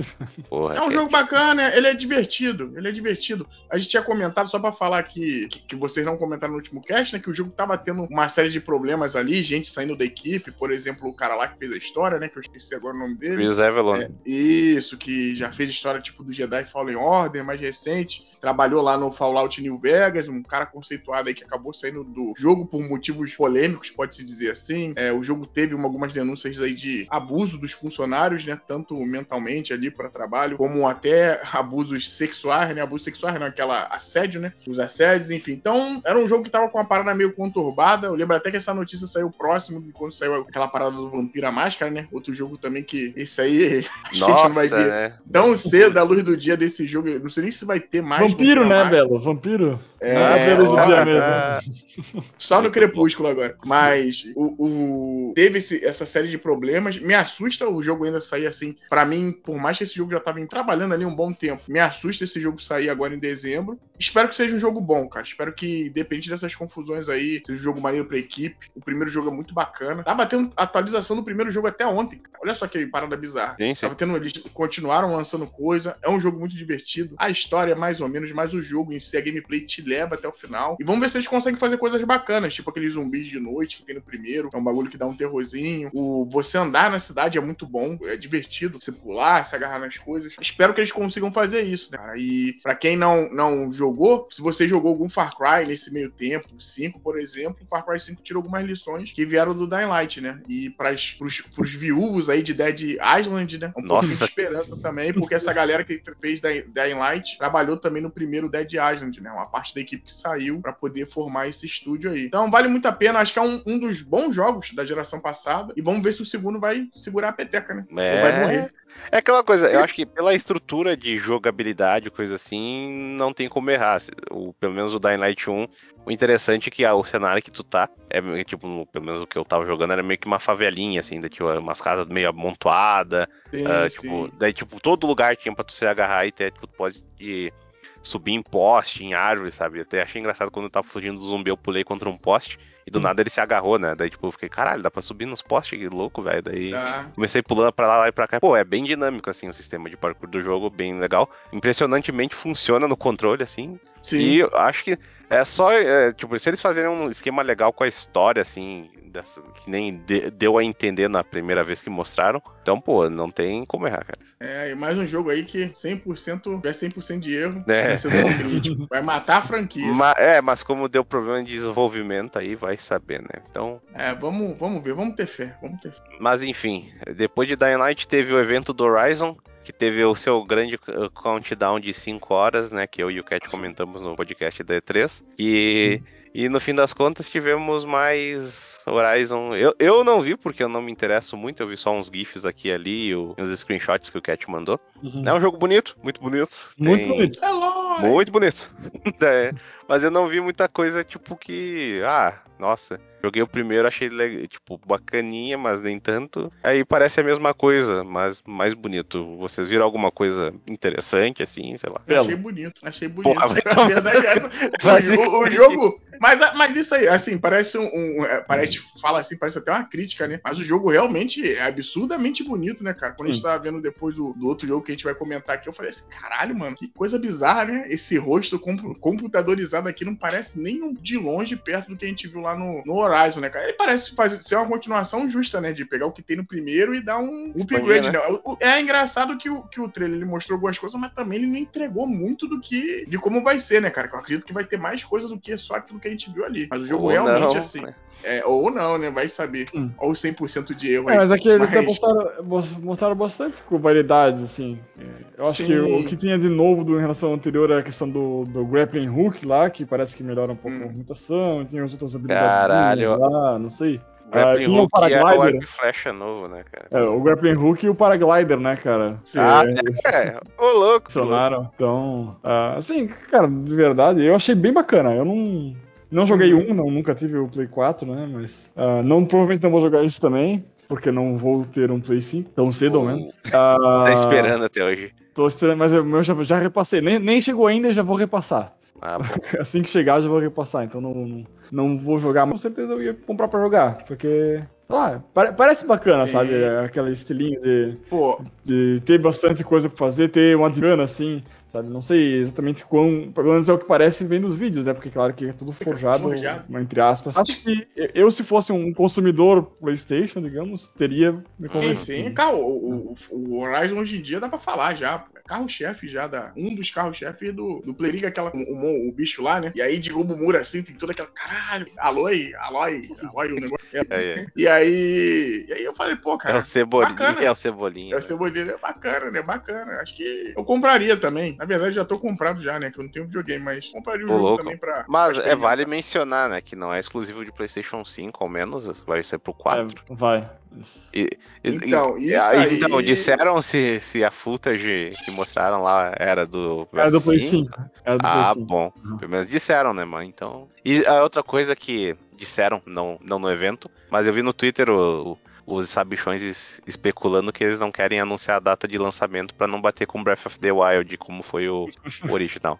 Speaker 1: Porra,
Speaker 3: É um
Speaker 1: Cat.
Speaker 3: jogo bacana, ele é divertido, ele é divertido. A gente tinha comentado, só pra falar que, que, que vocês não comentaram no último cast, né, que o jogo tava tendo uma série de problemas ali, gente saindo da equipe, por exemplo, o cara lá que fez a história, né, que eu esqueci agora o nome dele.
Speaker 1: Chris Avalon.
Speaker 3: É, isso, que já fez história tipo do Jedi Fallen Order, mais recente. Trabalhou lá no Fallout New Vegas, um cara conceituado aí que acabou saindo do jogo por motivos polêmicos, pode-se dizer assim. É, o jogo teve uma- algumas denúncias aí de abuso dos funcionários, né? Tanto mentalmente ali para trabalho, como até abusos sexuais, né? Abuso sexuais, não, aquela assédio, né? Os assédios, enfim. Então, era um jogo que tava com uma parada meio conturbada. Eu lembro até que essa notícia saiu próximo de quando saiu aquela parada do Vampira Máscara, né? Outro jogo também que esse aí a gente não vai
Speaker 1: Nossa,
Speaker 3: ver
Speaker 1: né?
Speaker 3: tão cedo à luz do dia desse jogo. Eu não sei nem se vai ter mais.
Speaker 2: Vampiro,
Speaker 3: Vampira
Speaker 2: né,
Speaker 3: Máscara.
Speaker 2: Belo? Vampiro.
Speaker 3: É,
Speaker 2: é pelo
Speaker 3: ó,
Speaker 2: dia
Speaker 3: tá-
Speaker 2: mesmo.
Speaker 3: Só no Crepúsculo agora. Mas o, o- teve esse- essa série de problemas. Me assusta o jogo ainda sair assim. Pra mim, por mais que esse jogo já tava em- trabalhando ali um bom tempo, me assusta esse jogo sair agora em dezembro. Espero que seja um jogo bom, cara. Espero que, dependente dessas confusões aí, seja um jogo maneiro pra equipe. O primeiro jogo é muito bacana. Tava tendo atualização do primeiro jogo até ontem, cara. Olha só que parada bizarra.
Speaker 1: Sim, sim.
Speaker 3: Tava tendo, eles continuaram lançando coisa. É um jogo muito divertido. A história é mais ou menos, mas o jogo em si, a gameplay te leva até o final. E vamos ver se eles conseguem fazer coisas bacanas, tipo aqueles zumbis de noite que tem no primeiro. É um bagulho que dá um terrorzinho. O você andar na cidade é muito bom, é divertido. Você pular, se agarrar nas coisas. Espero que eles consigam fazer isso, né, cara? E pra quem não, não jogou, se você jogou algum Far Cry nesse meio tempo, o 5, por exemplo, Far Cry 5 tirou algumas lições que vieram do Dying Light, né? E pras, pros, pros viúvos aí de Dead Island, né? Um pouquinho de
Speaker 1: Nossa.
Speaker 3: esperança também, porque essa galera que fez Dying Light trabalhou também no primeiro Dead Island, né? Uma parte da equipe que saiu pra poder formar esse estúdio aí. Então vale muito a pena, acho que é um, um dos bons jogos da geração passada. E vamos ver se o segundo vai segurar a peteca, né? Ou vai morrer.
Speaker 1: É aquela coisa, eu acho que pela estrutura de jogabilidade, coisa assim, não tem como errar. O, pelo menos o Dying Light 1, o interessante é que ah, o cenário que tu tá, é tipo, pelo menos o que eu tava jogando, era meio que uma favelinha, assim, da, tipo, umas casas meio amontoadas,
Speaker 3: Sim,
Speaker 1: ah, tipo, daí, tipo, todo lugar tinha pra tu se agarrar e ter, tipo, tu pode ir subir em poste, em árvore, sabe? Eu até achei engraçado quando eu tava fugindo do zumbi, eu pulei contra um poste e do nada ele se agarrou, né? Daí, tipo, eu fiquei, caralho, dá pra subir nos postes, que louco, velho. Daí.
Speaker 3: Tá.
Speaker 1: Comecei pulando pra lá, lá e pra cá. Pô, é bem dinâmico, assim, o sistema de parkour do jogo, bem legal. Impressionantemente funciona no controle, assim.
Speaker 3: Sim.
Speaker 1: E eu acho que é só, é, tipo, se eles fazerem um esquema legal com a história, assim, dessa- que nem de- deu a entender na primeira vez que mostraram, então, pô, não tem como errar, cara.
Speaker 3: É, e mais um jogo aí que 100% é 100% de erro.
Speaker 1: É.
Speaker 3: Vai ser tão crítico. Vai matar a franquia.
Speaker 1: Ma- é, mas como deu problema de desenvolvimento aí, vai saber, né? Então,
Speaker 3: É, vamos, vamos ver, vamos ter fé, vamos ter fé.
Speaker 1: Mas enfim, depois de Dying Light teve o evento do Horizon, que teve o seu grande uh, countdown de 5 horas, né? Que eu e o Cat comentamos no podcast da E3. E, e no fim das contas tivemos mais Horizon. Eu, eu não vi porque eu não me interesso muito, eu vi só uns GIFs aqui e ali e uns screenshots que o Cat mandou.
Speaker 2: Uhum.
Speaker 1: É um jogo bonito, muito bonito.
Speaker 2: Muito
Speaker 1: Tem-
Speaker 2: bonito.
Speaker 3: É.
Speaker 1: Muito bonito. É, mas eu não vi muita coisa, tipo, que. Ah, nossa. Joguei o primeiro, achei, tipo, bacaninha, mas nem tanto. Aí parece a mesma coisa, mas mais bonito. Vocês viram alguma coisa interessante, assim, sei lá?
Speaker 2: Belo.
Speaker 3: Achei bonito, achei bonito.
Speaker 1: Porra,
Speaker 3: a verdade é essa. O, o- jogo. Mas, mas isso aí, assim, parece um. um é, parece, fala assim, parece até uma crítica, né? Mas o jogo realmente é absurdamente bonito, né, cara? Quando a gente tava vendo depois o, do outro jogo que a gente vai comentar aqui, eu falei assim, caralho, mano, que coisa bizarra, né? Esse rosto computadorizado aqui não parece nem de longe perto do que a gente viu lá no, no Horizon, né, cara? Ele parece fazer, ser uma continuação justa, né? De pegar o que tem no primeiro e dar um upgrade, né? né? É engraçado que o, que o trailer ele mostrou algumas coisas, mas também ele não entregou muito do que. de como vai ser, né, cara? Que eu acredito que vai ter mais coisas do que só aquilo que a gente viu ali. Mas o jogo Ou realmente, não, assim. Né? É, ou não, né? Vai saber. Hum. Ou 100% de erro
Speaker 2: é, aí. Mas aqui eles mas... mostraram, mostraram bastante com variedades, assim. É, eu acho Sim. que o que tinha de novo do, em relação ao anterior era a questão do, do grappling hook lá, que parece que melhora um pouco hum. a movimentação, tinha as outras habilidades
Speaker 1: Caralho.
Speaker 2: lá, não sei.
Speaker 1: Grappling uh, Hook o paraglider. e o flecha novo, né, cara?
Speaker 2: É, o Grappling Hook e o Paraglider, né, cara?
Speaker 1: Ah, é, é. Ô, louco.
Speaker 2: Funcionaram. Então, uh, assim, cara, de verdade, eu achei bem bacana. Eu não... Não joguei uhum. um, não, nunca tive o Play 4, né? Mas uh, não, provavelmente não vou jogar isso também, porque não vou ter um Play 5, tão cedo ao menos. Uh,
Speaker 1: tá esperando até hoje.
Speaker 2: Tô esperando, mas eu, eu já, já repassei. Nem, nem chegou ainda e já vou repassar.
Speaker 1: Ah,
Speaker 2: assim que chegar, já vou repassar. Então não, não, não, vou jogar, mas com certeza eu ia comprar pra jogar. Porque, lá, parece bacana, sabe? Aquela estilinho de, de ter bastante coisa pra fazer, ter uma dinâmica assim. Sabe? Não sei exatamente quão. Pelo menos é o que parece vendo os vídeos, né? Porque, claro, que é tudo forjado, forjado. entre aspas. Acho que eu, se fosse um consumidor PlayStation, digamos, teria me
Speaker 3: convencido. Sim, sim. Cara, o, o, o Horizon hoje em dia dá pra falar já carro-chefe já da. Um dos carros-chefe do, do Playriga, aquela. O, o, o, bicho lá, né? E aí derruba o muro assim, tem toda aquela. Caralho, Aloy, Aloy, Aloy, o negócio. É, é. E aí. E aí eu falei, pô, cara.
Speaker 1: É o Cebolinha. Bacana. É o Cebolinha.
Speaker 3: É o Cebolinha, é bacana, né? Bacana. Acho que eu compraria também. Na verdade, já tô comprado já, né? Que eu não tenho videogame, mas compraria o jogo louco. também pra.
Speaker 1: Mas pra é, vale mencionar, né? Que não é exclusivo de PlayStation 5, ao menos, vai ser pro 4.
Speaker 2: É, vai.
Speaker 1: E, então, e, isso aí... Então, disseram se, se a footage que mostraram lá era do
Speaker 2: Era do Play 5.
Speaker 1: Era do ah, 5. bom. Uhum. Pelo menos disseram, né, mano? Então... E a outra coisa que disseram, não, não no evento, mas eu vi no Twitter o, o, os sabichões especulando que eles não querem anunciar a data de lançamento para não bater com Breath of the Wild, como foi o, o original.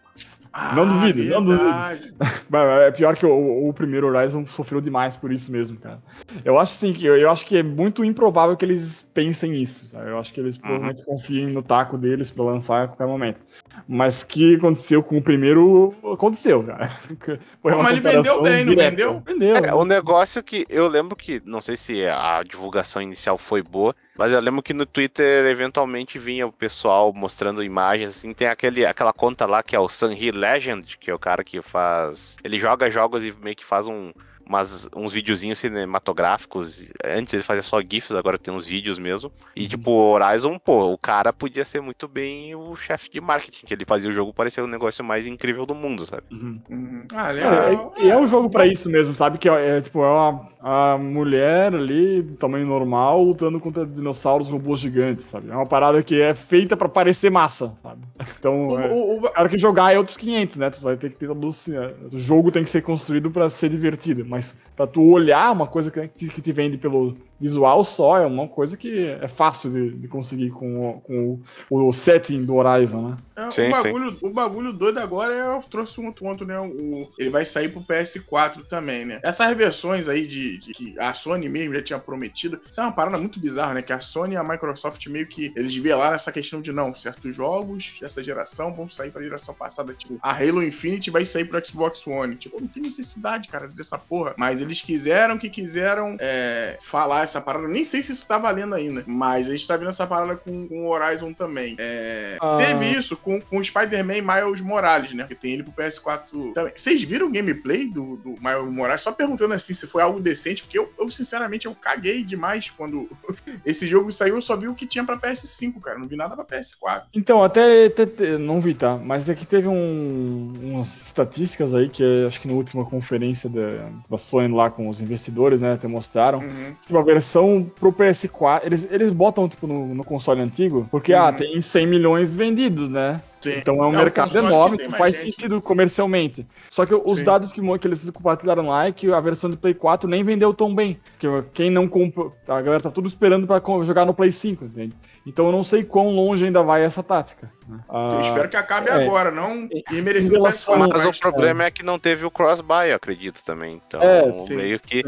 Speaker 2: Ah, não duvido, verdade. não duvido. é pior que o, o, primeiro Horizon sofreu demais por isso mesmo, cara. Eu acho assim que eu, eu acho que é muito improvável que eles pensem nisso. Sabe? Eu acho que eles uhum. provavelmente confiem no taco deles para lançar a qualquer momento. Mas o que aconteceu com o primeiro aconteceu, cara.
Speaker 3: Foi uma Mas ele vendeu bem, não vendeu?
Speaker 1: Vendeu. É, o negócio que eu lembro que não sei se a divulgação inicial foi boa, mas eu lembro que no Twitter eventualmente vinha o pessoal mostrando imagens, assim, tem aquele, aquela conta lá que é o Sunhi Legend, que é o cara que faz. Ele joga jogos e meio que faz um umas, uns videozinhos cinematográficos. Antes ele fazia só GIFs, agora tem uns vídeos mesmo. E, uhum. tipo, o Horizon, pô, o cara podia ser muito bem o chefe de marketing, que ele fazia o jogo parecer o negócio mais incrível do mundo, sabe?
Speaker 2: Uhum. Uhum. Ah, legal. É, é, é um jogo para isso mesmo, sabe? Que é, é, tipo, é uma, uma mulher ali, tamanho normal, lutando contra dinossauros robôs gigantes, sabe? É uma parada que é feita para parecer massa, sabe? Então, o, é, o, o... cara que jogar é outros 500, né? Tu vai ter que ter todo o jogo tem que ser construído para ser divertido mas para tu olhar uma coisa que, que te vende pelo visual só é uma coisa que é fácil de, de conseguir com, com o, o, setting do Horizon, né?
Speaker 3: É, sim, o, bagulho, o bagulho doido agora é, eu trouxe um ponto, né? O, ele vai sair pro PS4 também, né? Essas versões aí de, de, que a Sony mesmo já tinha prometido, isso é uma parada muito bizarra, né? Que a Sony e a Microsoft meio que eles lá essa questão de não, certos jogos dessa geração vão sair pra geração passada. Tipo, a Halo Infinite vai sair pro Xbox One. Tipo, não tem necessidade, cara, dessa porra. Mas eles quiseram que quiseram é, falar essa parada. Nem sei se isso tá valendo ainda, mas a gente tá vendo essa parada com, com o Horizon também. É, ah. Teve isso com, com o Spider-Man Miles Morales, né? Que tem ele pro PS4 também. Vocês viram o gameplay do, do Miles Morales? Só perguntando assim se foi algo decente, porque eu, eu sinceramente, eu caguei demais quando esse jogo saiu. Eu só vi o que tinha pra PS5, cara. Não vi nada pra PS4.
Speaker 2: Então, até, até não vi, tá? Mas daqui teve um, umas estatísticas aí que acho que na última conferência da, da Sony lá com os investidores, né? Até mostraram. Uhum. Uma versão pro PS4. Eles, eles botam, tipo, no, no console antigo, porque, ah, uhum. ah, tem 100 milhões vendidos, né? Sim. Então é um é, mercado enorme que faz gente. sentido comercialmente. Só que os Sim. dados que, que eles compartilharam lá é que a versão do Play 4 nem vendeu tão bem. Que quem não comprou. A galera tá tudo esperando para jogar no Play 5, entende? Então eu não sei quão longe ainda vai essa tática.
Speaker 3: Ah, eu espero que acabe é, agora, não
Speaker 1: e merecer Mas o problema é. é que não teve o cross-buy, eu acredito também. Então, é, meio que.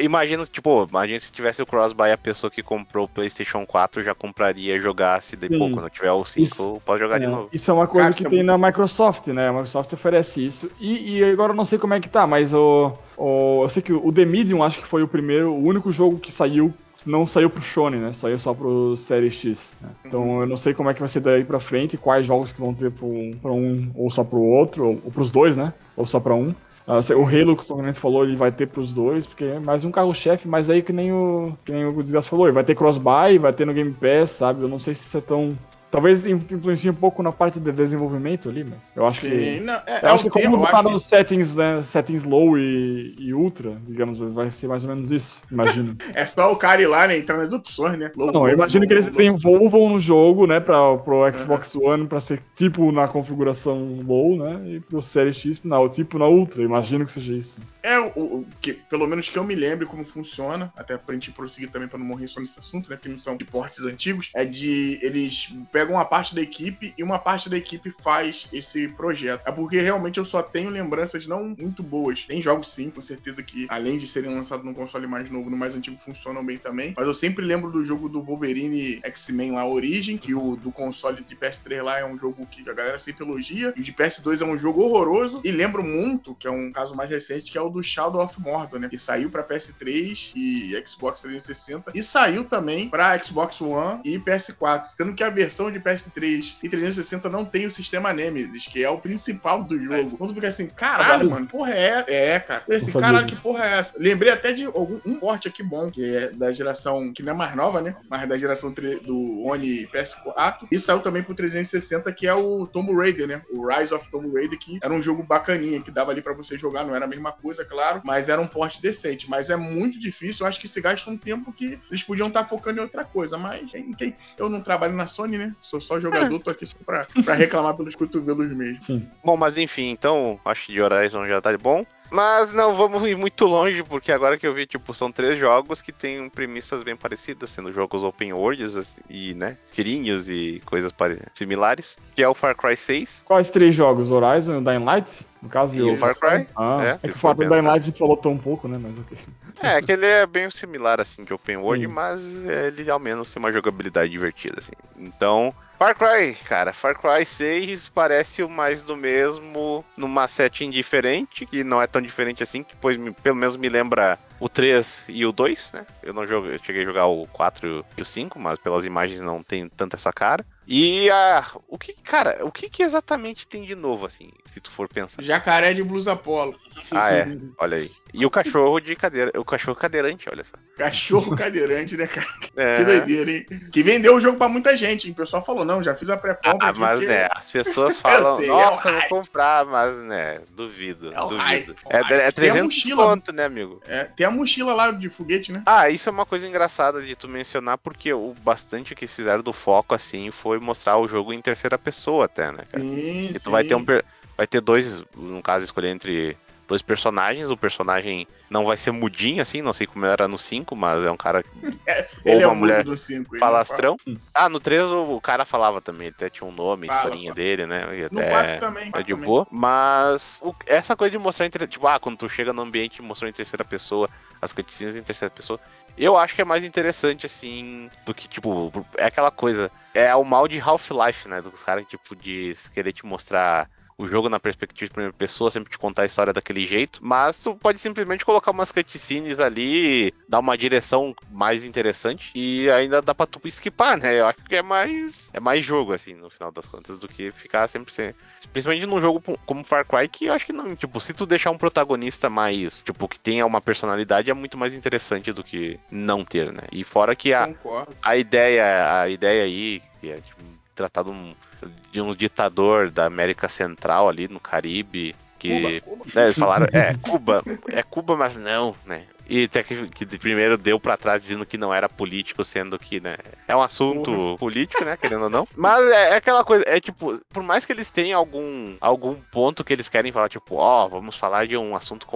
Speaker 1: Imagina, tipo, imagina se tivesse o cross-buy, a pessoa que comprou o PlayStation 4 já compraria jogasse depois, sim. quando tiver o 5, isso, pode jogar
Speaker 2: é,
Speaker 1: de novo.
Speaker 2: Isso é uma coisa Cara, que tem na Microsoft, né? A Microsoft oferece isso. E, e agora eu não sei como é que tá, mas o, o, eu sei que o The Medium acho que foi o primeiro, o único jogo que saiu não saiu pro Shone, né? Saiu só pro Série X. Né? Então uhum. eu não sei como é que vai ser daí pra frente, quais jogos que vão ter pra um, pra um ou só pro outro, ou, ou pros dois, né? Ou só pra um. Uh, o Halo, que o Tormento falou, ele vai ter pros dois, porque é mais um carro-chefe, mas aí que nem o que nem o Desgaste falou, ele vai ter cross-buy, vai ter no Game Pass, sabe? Eu não sei se isso é tão Talvez influencie um pouco na parte de desenvolvimento ali, mas eu acho Sim, que. Não, é, eu é acho que como botar nos que... settings, né? Settings low e, e, ultra, digamos, vai ser mais ou menos isso, imagino.
Speaker 3: é só o cara ir lá, né? Entrar nas opções, né?
Speaker 2: Low, não, low, eu imagino low, que eles desenvolvam no jogo, né? Pra, pro Xbox uhum. One, pra ser tipo na configuração low, né? E pro Series X, não, tipo na ultra, imagino que seja isso.
Speaker 3: É, o, o, que, pelo menos que eu me lembre como funciona, até pra gente prosseguir também pra não morrer só nesse assunto, né? Que não são de portes antigos, é de eles pegam uma parte da equipe e uma parte da equipe faz esse projeto. É porque realmente eu só tenho lembranças não muito boas. Tem jogos sim, com certeza que, além de serem lançados num console mais novo, no mais antigo funcionam bem também. Mas eu sempre lembro do jogo do Wolverine X-Men lá, Origin, que o do console de PS3 lá é um jogo que a galera sempre elogia. E o de PS2 é um jogo horroroso. E lembro muito, que é um caso mais recente, que é o do Shadow of Mordor, né? Que saiu pra PS3 e Xbox 360. E saiu também pra Xbox One e PS4. Sendo que a versão de PS3 e 360 não tem o sistema Nemesis, que é o principal do jogo. Quando fica assim, caralho, mano, porra é É, cara. Eu assim, caralho, que porra é essa? Lembrei até de algum, um porte aqui bom, que é da geração, que não é mais nova, né? Mas da geração do Oni PS4. E saiu também pro 360, que é o Tomb Raider, né? O Rise of Tomb Raider, que era um jogo bacaninha, que dava ali para você jogar, não era a mesma coisa, claro, mas era um porte decente. Mas é muito difícil, eu acho que se gasta um tempo que eles podiam estar tá focando em outra coisa. Mas quem, eu não trabalho na Sony, né? Sou só jogador, tô aqui só pra, pra reclamar pelos cotovelos mesmo. Sim.
Speaker 1: Bom, mas enfim, então acho que de Horizon já tá bom. Mas não vamos ir muito longe, porque agora que eu vi, tipo, são três jogos que têm premissas bem parecidas, sendo jogos open worlds e, né, tirinhos e coisas similares, que é o Far Cry 6.
Speaker 2: Quais três jogos? Horizon e o Dying Light? No caso,
Speaker 1: e o Far Cry.
Speaker 2: Ah, é, é que o Far Cry Dying Light a gente falou tão pouco, né, mas ok.
Speaker 1: É, que ele é bem similar, assim, de open world, Sim. mas ele ao menos tem uma jogabilidade divertida, assim. Então, Far Cry, cara, Far Cry 6 parece o mais do mesmo numa setting diferente, que não é tão diferente assim, que pois, pelo menos me lembra o 3 e o 2, né? Eu não joguei, eu cheguei a jogar o 4 e o 5, mas pelas imagens não tem tanta essa cara. E a. O que, cara, o que, que exatamente tem de novo, assim, se tu for pensar?
Speaker 3: Jacaré de blusa polo.
Speaker 1: Ah, é. Olha aí. E o cachorro de cadeira. O cachorro cadeirante, olha só.
Speaker 3: Cachorro cadeirante, né, cara? É. Que doideira, hein? Que vendeu o jogo pra muita gente, hein? O pessoal falou, não, já fiz a pré-compra.
Speaker 1: Ah, mas porque... né, as pessoas falam, sei, nossa, é vou comprar, mas né, duvido. É duvido. É, é 300 conto, né, amigo?
Speaker 3: É, tem a mochila lá de foguete, né?
Speaker 1: Ah, isso é uma coisa engraçada de tu mencionar, porque o bastante que fizeram do foco, assim, foi mostrar o jogo em terceira pessoa até, né, cara? Sim, e tu sim. vai ter um vai ter dois, no caso, escolher entre dois personagens. O personagem não vai ser mudinho, assim, não sei como era no 5, mas é um cara.
Speaker 3: É, ele é uma é mulher no 5.
Speaker 1: Falastrão. Fala. Ah, no 3 o, cara falava também, ele até tinha um nome, fala, historinha fala. dele, né? E até no 4 também. É de também. boa. Mas o, essa coisa de mostrar em tipo, ah, quando tu chega no ambiente e mostrou em terceira pessoa, as cutscenes em terceira pessoa. Eu acho que é mais interessante, assim, do que, tipo, é aquela coisa. É o mal de Half-Life, né? Dos caras, tipo, de querer te mostrar o jogo na perspectiva de primeira pessoa, sempre te contar a história daquele jeito, mas tu pode simplesmente colocar umas cutscenes ali, dar uma direção mais interessante e ainda dá pra tu esquipar, né? Eu acho que é mais é mais jogo, assim, no final das contas, do que ficar sempre sem... Principalmente num jogo como Far Cry, que eu acho que não, tipo, se tu deixar um protagonista mais, tipo, que tenha uma personalidade, é muito mais interessante do que não ter, né? E fora que a, a ideia, a ideia aí, que é, tipo, tratado um, de um ditador da América Central ali no Caribe Que
Speaker 3: Cuba, Cuba.
Speaker 1: né, eles falaram, é, Cuba, é Cuba, mas não, né? E até que, que primeiro deu pra trás dizendo que não era político, sendo que, né, é um assunto político, né, querendo ou não. Mas é, é aquela coisa, é tipo, por mais que eles tenham algum, algum ponto que eles querem falar, tipo, ó, vamos falar de um assunto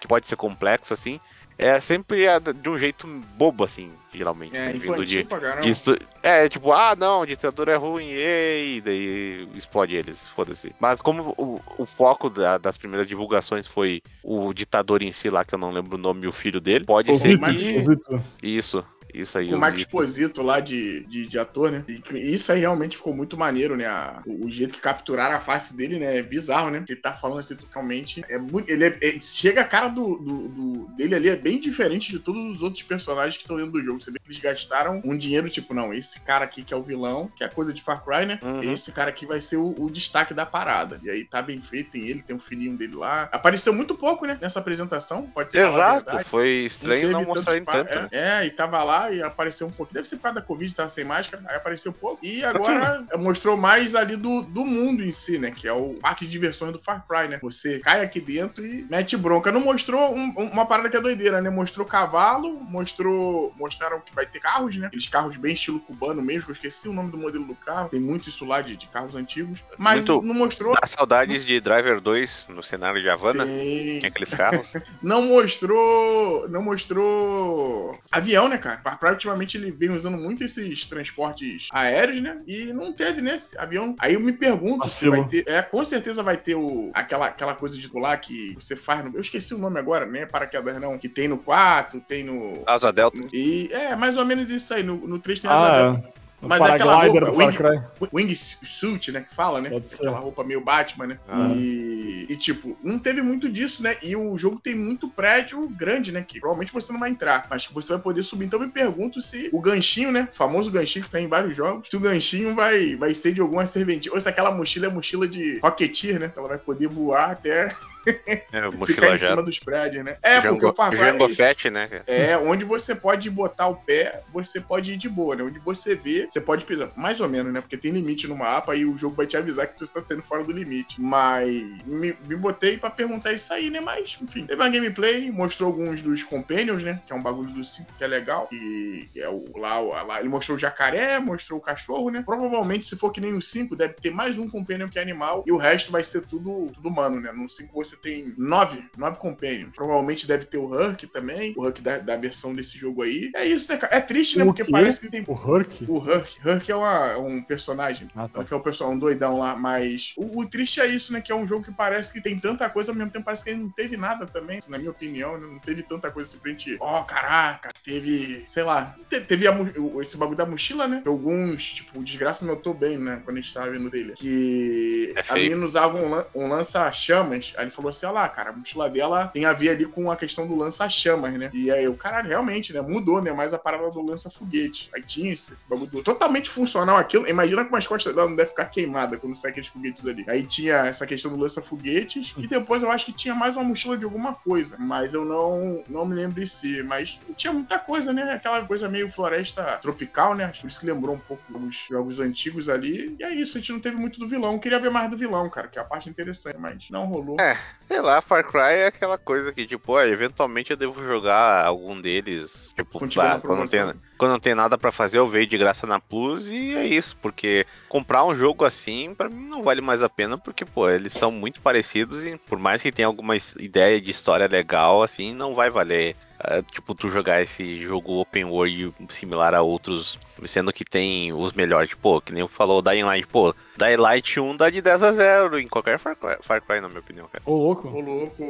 Speaker 1: que pode ser complexo, assim, é sempre de um jeito bobo, assim, geralmente.
Speaker 3: É,
Speaker 1: vindo
Speaker 3: infantil
Speaker 1: de,
Speaker 3: pra
Speaker 1: de estu- É, tipo, ah, não, ditadura é ruim, ei, daí explode eles, foda-se. Mas como o, o foco da- das primeiras divulgações foi o ditador em si lá, que eu não lembro o nome e o filho dele, pode ser
Speaker 2: Exposito,
Speaker 1: que... Isso, isso aí.
Speaker 3: Com o
Speaker 1: vi.
Speaker 3: Exposito lá de, de, de ator, né? E isso aí realmente ficou muito maneiro, né? A- o, o jeito que capturaram a face dele, né? É bizarro, né? Ele tá falando assim totalmente. É muito. Ele é- é- chega a cara do, do, do- dele ali, é bem diferente de todos os outros personagens que estão dentro do jogo. Você vê que eles gastaram um dinheiro, tipo, não, esse cara aqui que é o vilão, que é coisa de Far Cry, né?
Speaker 1: Uhum.
Speaker 3: Esse cara aqui vai ser o, o destaque da parada. E aí tá bem feito, tem ele, tem o filhinho dele lá. Apareceu muito pouco, né? Nessa apresentação, pode ser
Speaker 1: Exato,
Speaker 3: verdade.
Speaker 1: foi estranho não
Speaker 3: teve
Speaker 1: mostrar
Speaker 3: pa-
Speaker 1: tanto, né?
Speaker 3: é, é, e tava lá e apareceu um pouco. Deve ser por causa da Covid, tava sem máscara, aí apareceu pouco. E agora mostrou mais ali do, do mundo em si, né? Que é o parque de diversões do Far Cry, né? Você cai aqui dentro e mete bronca. Não mostrou um- um- uma parada que é doideira, né? Mostrou cavalo, mostrou. Mostraram que vai ter carros, né? Aqueles carros bem estilo cubano mesmo, que eu esqueci o nome do modelo do carro. Tem muito isso lá de, de carros antigos. Mas
Speaker 1: Muito-
Speaker 3: não mostrou.
Speaker 1: Dá saudades de Driver 2 no cenário de Havana,
Speaker 3: Sim.
Speaker 1: tinha aqueles carros.
Speaker 3: não mostrou. Não mostrou avião, né, cara? Far ultimamente ele vem usando muito esses transportes aéreos, né? E não teve nesse avião. Aí eu me pergunto se vai ter. É, com certeza vai ter o, aquela, aquela coisa de pular que você faz no. Eu esqueci o nome agora, nem é paraquedas, não. Que tem no 4, tem no.
Speaker 1: Asa Delta.
Speaker 3: no- E é mais ou menos isso aí. No, no 3 tem asa dela.
Speaker 2: Ah, é.
Speaker 3: Mas aquela roupa,
Speaker 2: do Far Cry.
Speaker 3: Wingsuit, né? Que fala, né? Aquela roupa meio Batman, né?
Speaker 1: Ah.
Speaker 3: E, e, tipo, não teve muito disso, né? E o jogo tem muito prédio grande, né? Que provavelmente você não vai entrar, mas que você vai poder subir. Então eu me pergunto se o ganchinho, né? O famoso ganchinho que tá em vários jogos, se o ganchinho vai, vai ser de alguma serventia. Ou se aquela mochila é mochila de Rocketeer, né? Ela vai poder voar até
Speaker 1: É,
Speaker 3: ficar
Speaker 1: mochila
Speaker 3: em
Speaker 1: já.
Speaker 3: cima dos prédios, né? É, porque
Speaker 1: Jango,
Speaker 3: o Far Cry é
Speaker 1: Jango. Fett, né? cara?
Speaker 3: É, onde você pode botar o pé, você pode ir de boa, né? Onde você vê, você pode pisar. Mais ou menos, né? Porque tem limite no mapa e o jogo vai te avisar que você está sendo fora do limite. Mas me, me botei pra perguntar isso aí, né? Mas, enfim, teve uma gameplay, mostrou alguns dos companions, né? Que é um bagulho do 5 que é legal. E é o, lá, o- lá, ele mostrou o jacaré, mostrou o cachorro, né? Provavelmente, se for que nem no 5, deve ter mais um companion que é animal. E o resto vai ser tudo, tudo humano, né? No 5 você tem nove, nove companions. Provavelmente deve ter o Hulk também. O Hulk da, da versão desse jogo aí. É isso, né, cara? É triste, né?
Speaker 2: O
Speaker 3: Porque
Speaker 2: quê?
Speaker 3: parece que tem.
Speaker 2: O Hulk?
Speaker 3: O Hulk. Hulk é uma- um personagem.
Speaker 2: Ah, tá.
Speaker 3: Hulk é um, person- um doidão lá, mas. O, o triste é isso, né? Que é um jogo que parece que tem tanta coisa, ao mesmo tempo parece que ele não teve nada também. Na minha opinião, né? Não teve tanta coisa assim pra gente. Ó, caraca, teve. Sei lá. te- Teve a esse bagulho da mochila, né? Alguns, tipo, o Desgraça notou bem, né? Quando a gente tava vendo o trailer. Que
Speaker 1: É
Speaker 3: a menina usava um, um lança-chamas. Aí ele falou assim: ó lá, cara, a mochila dela tem a ver ali com a questão do lança-chamas, né? E aí o caralho, realmente, né? Mudou, né? Mais a parada do lança-foguete. Aí tinha esse, esse bagulho totalmente funcional aquilo. Imagina como as costas dela não devem ficar queimadas quando sai aqueles foguetes ali. Aí tinha essa questão do lança-foguetes. E depois eu acho que tinha mais uma mochila de alguma coisa. Mas eu não, não me lembro em si. Mas tinha muita coisa, né? Aquela coisa meio floresta tropical, né? Por isso que lembrou um pouco dos jogos antigos ali. E é isso, a gente não teve muito do vilão. Eu queria ver mais do vilão, cara, que é a parte interessante, mas não rolou.
Speaker 1: É, sei lá, Far Cry é aquela coisa que, tipo, ó, eventualmente eu devo jogar algum deles, tipo,
Speaker 3: Quando
Speaker 1: não tem, quando não tem nada pra fazer, eu vejo de graça na Plus e é isso, porque comprar um jogo assim, pra mim não vale mais a pena, porque, pô, eles são muito parecidos e por mais que tenha alguma ideia de história legal, assim, não vai valer. ah, tipo, tu jogar esse jogo open world similar a outros, sendo que tem os melhores, tipo, que nem falou o Dying Light, pô, Dying Light 1 dá de 10 a 0 em qualquer Far Cry, Far Cry na minha opinião, cara.
Speaker 2: Ô, louco.
Speaker 3: Ô, louco,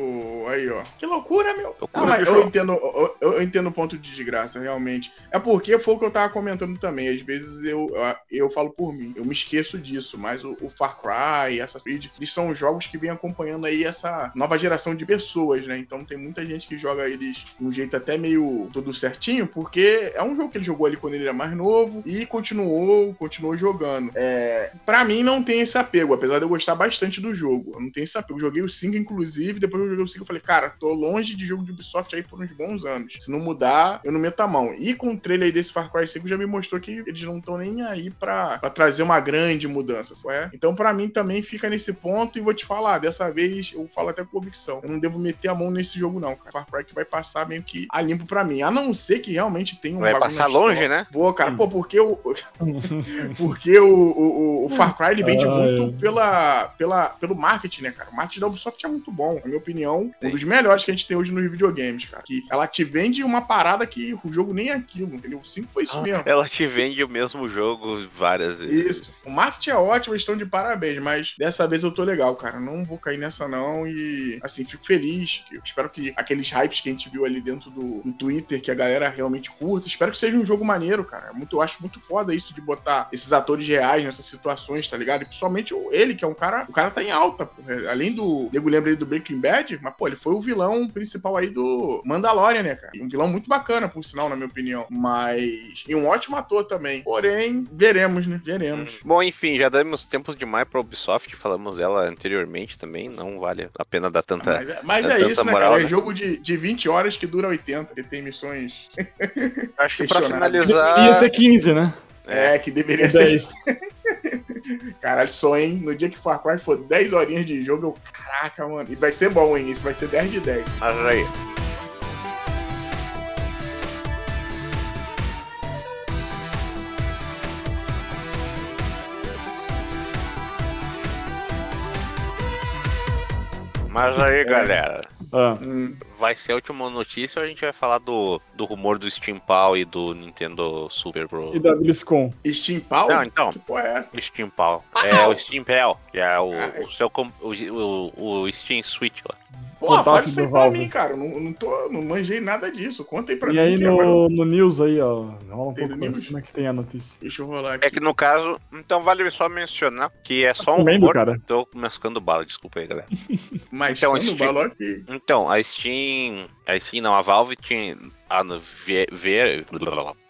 Speaker 3: aí, ó. Que loucura, meu.
Speaker 1: Loucura
Speaker 3: Não, mas eu entendo, eu, eu entendo o ponto de desgraça, realmente. É porque foi o que eu tava comentando também. Às vezes eu, eu falo por mim, eu me esqueço disso, mas o, o Far Cry, Assassin's Creed, eles são jogos que vêm acompanhando aí essa nova geração de pessoas, né? Então tem muita gente que joga eles de um jeito até meio todo certinho, porque é um jogo que ele jogou ali quando ele era mais novo, novo e continuou, continuou jogando. É, para mim não tem esse apego, apesar de eu gostar bastante do jogo. Eu não tenho esse apego. Eu joguei o 5, inclusive, depois eu joguei o 5 eu falei, cara, tô longe de jogo de Ubisoft aí por uns bons anos. Se não mudar, eu não meto a mão. E com o trailer aí desse Far Cry 5 já me mostrou que eles não estão nem aí pra, pra, trazer uma grande mudança, é? Então, para mim, também fica nesse ponto e vou te falar, dessa vez eu falo até com convicção. Eu não devo meter a mão nesse jogo, não, cara. Far Cry que vai passar meio que a limpo pra mim. A não ser que realmente tenha um
Speaker 1: Vai passar longe, né?
Speaker 3: Vou, cara. Pô, porque o. porque o, o, o, Far Cry ele vende muito pela, pela, pelo marketing, né, cara? O marketing da Ubisoft é muito bom. Na minha opinião, Sim. um dos melhores que a gente tem hoje nos videogames, cara. Que ela te vende uma parada que o jogo nem é aquilo, entendeu? O 5 foi isso ah, mesmo.
Speaker 1: Ela te vende o mesmo jogo várias vezes.
Speaker 3: Isso. O marketing é ótimo, eles estão de parabéns, mas dessa vez eu tô legal, cara. Não vou cair nessa, não. E, assim, fico feliz. Eu espero que aqueles hypes que a gente viu ali dentro do, do Twitter, que a galera realmente curta, espero que seja um jogo maneiro, cara. É muito, eu acho muito foda isso de botar esses atores reais nessas situações, tá ligado? E principalmente ele, que é um cara. O cara tá em alta, pô. Além do. Nego lembra aí do Breaking Bad, mas, pô, ele foi o vilão principal aí do Mandalorian, né, cara? Um vilão muito bacana, por sinal, na minha opinião. Mas. E um ótimo ator também. Porém, veremos, né? Veremos. Hum.
Speaker 1: Bom, enfim, já demos tempos demais pra Ubisoft, falamos ela anteriormente também. Não vale a pena dar tanta.
Speaker 3: Mas, é, mas é isso, né, moral, cara? É né? É jogo de, de 20 horas que dura 80, que tem missões.
Speaker 1: Acho que pra finalizar.
Speaker 2: Deveria ser 15, né?
Speaker 3: É, que deveria é ser. Caralho, sonho, hein? No dia que Far Cry for 10 horinhas de jogo, eu. Caraca, mano. E vai ser bom, hein? Isso vai ser 10 de 10.
Speaker 1: Mas aí. Mas aí, galera. Ah. Vai ser a última notícia ou a gente vai falar do, do rumor do Steam Pal e do Nintendo Super Pro?
Speaker 2: E da BlizzCon.
Speaker 3: Steam Pal?
Speaker 1: Não, então.
Speaker 3: Que porra é essa?
Speaker 1: Steam Pal. Ah, é o Steam Pal, que é o, ah, o seu o, o, o Steam Switch lá.
Speaker 3: Pô, fala isso aí pra mim, cara. Não, não, tô, não manjei nada disso. Conta aí pra
Speaker 2: e
Speaker 3: mim.
Speaker 2: E aí no, no news aí, ó. Rola um pouco news? como é que tem a notícia.
Speaker 3: Deixa eu rolar aqui.
Speaker 1: É que no caso, então vale só mencionar que é só tá um comendo, rumor.
Speaker 2: Cara.
Speaker 1: Tô mascando bala, desculpa aí, galera.
Speaker 3: Mas então, Steam, bala aqui.
Speaker 1: Então, a Steam. A Steam não, a Valve tinha. A, ver, ver,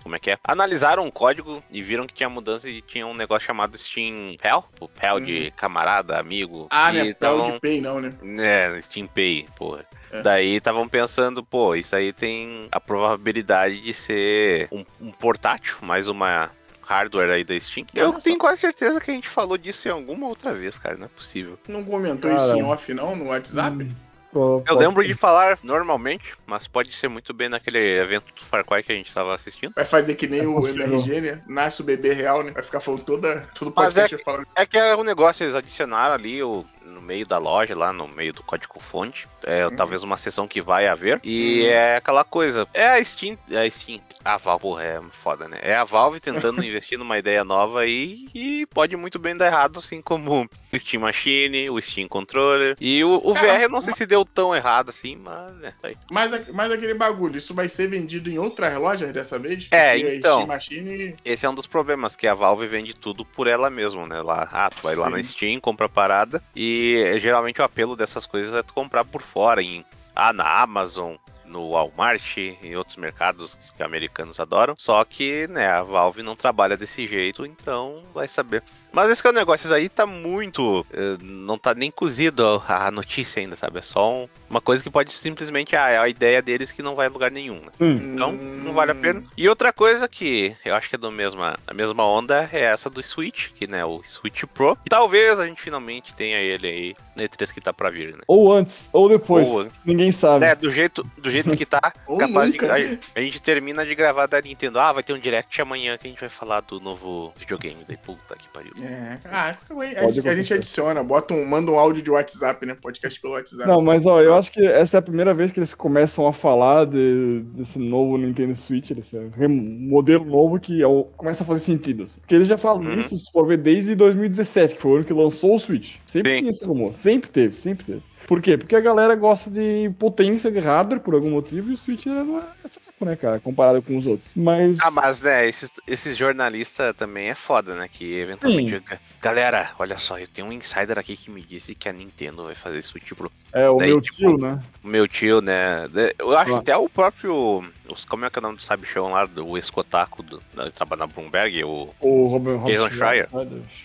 Speaker 1: como é que é? Analisaram o código e viram que tinha mudança e tinha um negócio chamado Steam Pal, o Pal hum. de camarada, amigo.
Speaker 3: Ah, né? Pal de Pay não, né?
Speaker 1: É, Steam Pay, porra. É. Daí estavam pensando, pô, isso aí tem a probabilidade de ser um, um portátil, mais uma hardware aí da Steam. Eu tenho quase certeza que a gente falou disso em alguma outra vez, cara. Não é possível.
Speaker 3: Não comentou cara. isso em off, não, no WhatsApp? Hum.
Speaker 1: Pô, eu lembro ser. de falar normalmente, mas pode ser muito bem naquele evento do Far Cry que a gente tava assistindo.
Speaker 3: Vai fazer que nem é o MRG, né? Nasce o bebê real, né? Vai ficar falando toda, todo podcast
Speaker 1: é,
Speaker 3: falando isso.
Speaker 1: É que é um negócio, eles adicionaram ali o no meio da loja, lá no meio do código-fonte. É uhum. talvez uma sessão que vai haver. E uhum. é aquela coisa. É a Steam. É a Steam. A Valve, porra, é foda, né? É a Valve tentando investir numa ideia nova aí e pode muito bem dar errado, assim como o Steam Machine, o Steam Controller. E o, o VR, eu não sei se deu tão errado assim, mas é. Tá.
Speaker 3: Mas, mas aquele bagulho, isso vai ser vendido em outras lojas dessa vez?
Speaker 1: É, então. Machine... Esse é um dos problemas, que a Valve vende tudo por ela mesma, né? Lá, ah, tu vai Sim. lá na Steam, compra a parada e geralmente o apelo dessas coisas é tu comprar por fora, em, ah, na Amazon, no Walmart e outros mercados que americanos adoram. Só que, né, a Valve não trabalha desse jeito, então vai saber. Mas esse que é o negócio, isso aí tá muito. Eh, não tá nem cozido a notícia ainda, sabe? É só um, uma coisa que pode simplesmente. Ah, é a ideia deles que não vai a lugar nenhum. Né? Então, não vale a pena. E outra coisa que eu acho que é do mesma, a mesma onda é essa do Switch, que né, o Switch Pro. E talvez a gente finalmente tenha ele aí na E3 que tá pra vir, né?
Speaker 2: Ou antes, ou depois. Ou antes. Ninguém sabe.
Speaker 1: É, do jeito, do jeito que tá, capaz de. A, a, gente termina de gravar da Nintendo. Ah, vai ter um direct amanhã que a gente vai falar do novo videogame. Daí, puta que pariu.
Speaker 3: É, ah, a, gente, a gente adiciona, bota um, manda um áudio de WhatsApp, né? Podcast pelo WhatsApp.
Speaker 2: Não, mas ó, eu acho que essa é a primeira vez que eles começam a falar de, desse novo Nintendo Switch, desse modelo novo que é o, começa a fazer sentido. Assim. Porque eles já falam uhum. isso, se for ver, desde 2017, que foi o ano que lançou o Switch. Sempre Sim. tinha esse rumor, sempre teve, sempre teve. Por quê? Porque a galera gosta de potência de hardware por algum motivo e o Switch não é pouco, né, cara, comparado com os outros. Mas.
Speaker 1: Ah, mas, né, esses, esses jornalistas também é foda, né? Que eventualmente.
Speaker 2: Sim.
Speaker 1: Galera, olha só, eu tenho um insider aqui que me disse que a Nintendo vai fazer isso, tipo,
Speaker 2: É, o
Speaker 1: Daí,
Speaker 2: meu
Speaker 1: tipo,
Speaker 2: tio, né?
Speaker 1: o meu tio, né? Eu acho
Speaker 2: Ah.
Speaker 1: que até o próprio. Os, como é que é o nome do sabichão lá, do escotaco, do, que trabalha na Bloomberg, o,
Speaker 2: O Robin, Robin
Speaker 1: Jason Schreier.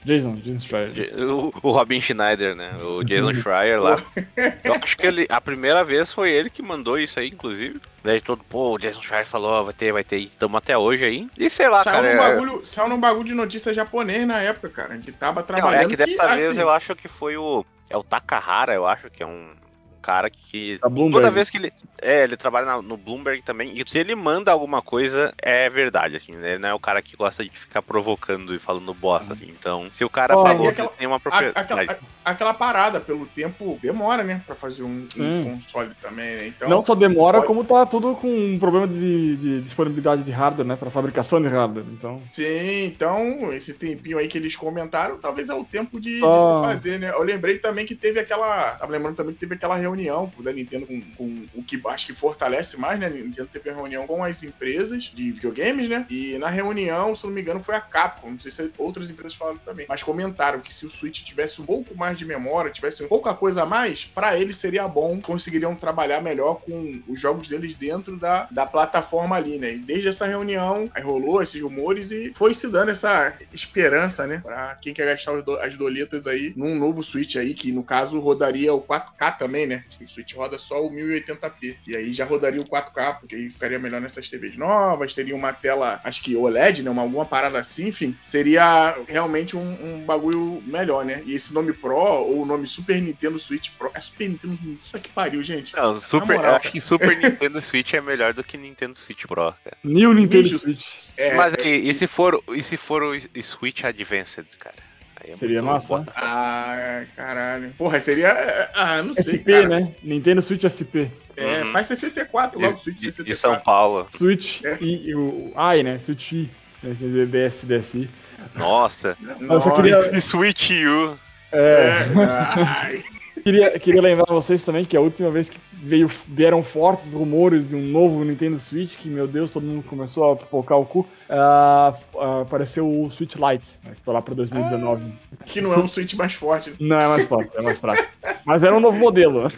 Speaker 2: Jason, Jason Schreier.
Speaker 1: o, o Robin Schneider, né? O Jason Schreier lá. Eu acho que ele, a primeira vez foi ele que mandou isso aí, inclusive. Daí todo, pô, o Jason Schreier falou, ó, vai ter, vai ter, tamo até hoje aí. E sei lá,
Speaker 3: Saiu
Speaker 1: cara.
Speaker 3: num,
Speaker 1: é-
Speaker 3: bagulho, saiu num bagulho de notícia japonês na época, cara. Que tava
Speaker 1: Não,
Speaker 3: trabalhando.
Speaker 1: é que dessa vez
Speaker 3: assim,
Speaker 1: eu acho que foi o. É o Takahara, eu acho que é um cara que.
Speaker 2: Bloomberg.
Speaker 1: Toda vez que ele. É, ele trabalha na- no Bloomberg também. E se ele manda alguma coisa, é verdade, assim. né? Ele não é o cara que gosta de ficar provocando e falando bosta, assim. Então, se o cara
Speaker 2: Ó,
Speaker 1: falou
Speaker 3: e
Speaker 1: que
Speaker 3: aquela-
Speaker 1: tem uma
Speaker 3: a-
Speaker 1: propriedade.
Speaker 3: aquela, aquela parada, pelo tempo, demora, né? Pra fazer um, um console também, né? Então,
Speaker 2: não só demora,
Speaker 3: pode-
Speaker 2: como tá tudo com um problema de, de disponibilidade de hardware, né? Pra fabricação de hardware. Então.
Speaker 3: Sim, então, esse tempinho aí que eles comentaram, talvez é o tempo de, de
Speaker 2: Só-
Speaker 3: se fazer, né? Eu lembrei também que teve aquela. Tava lembrando também que teve aquela reunião da Nintendo com, com o que acho que fortalece mais, né? A Nintendo teve reunião com as empresas de videogames, né? E na reunião, se não me engano, foi a Capcom. Não sei se outras empresas falaram também. Mas comentaram que se o Switch tivesse um pouco mais de memória, tivesse um pouca coisa a mais, pra eles seria bom. Conseguiriam trabalhar melhor com os jogos deles dentro da, da plataforma ali, né? E desde essa reunião, aí rolou esses rumores e foi se dando essa esperança, né? Pra quem quer gastar as doletas aí num novo Switch aí, que no caso rodaria o 4K também, né? O Switch roda só o 1080p. E aí já rodaria o 4K, porque aí ficaria melhor nessas TVs novas, teria uma tela, acho que OLED, né? Uma, alguma parada assim, enfim. Seria realmente um, um bagulho melhor, né? E esse nome Pro, ou o nome Super Nintendo Switch Pro. É Super Nintendo. Isso que pariu, gente.
Speaker 1: Não, Super,
Speaker 3: moral,
Speaker 1: eu acho que Super Nintendo Switch é melhor do que Nintendo Switch Pro, cara.
Speaker 2: New Nintendo Switch.
Speaker 3: É,
Speaker 1: Mas
Speaker 3: é-
Speaker 1: aí, e se for, e se for o Switch Advanced, cara? É
Speaker 2: Seria massa.
Speaker 1: foda.
Speaker 3: Ah, caralho. Porra, seria. Ah, não sei.
Speaker 2: SP,
Speaker 3: cara.
Speaker 2: né? Nintendo Switch SP.
Speaker 3: É,
Speaker 1: Uhum.
Speaker 3: faz 64 logo, Switch
Speaker 1: De, de
Speaker 3: 64.
Speaker 1: São Paulo.
Speaker 2: Switch e, e o i, né? Switch I. né? DS, DSi.
Speaker 1: Nossa.
Speaker 2: Eu só queria-
Speaker 1: E Switch U.
Speaker 2: É,
Speaker 3: É, ai.
Speaker 2: Queria, queria lembrar vocês também que a última vez que veio, vieram fortes rumores de um novo Nintendo Switch, que meu Deus, todo mundo começou a pipocar o cu, ah, ah, apareceu o Switch Lite, né, que foi lá pra 2019.
Speaker 3: que não é um Switch mais forte.
Speaker 2: Não é mais forte, é mais fraco. Mas era um novo modelo.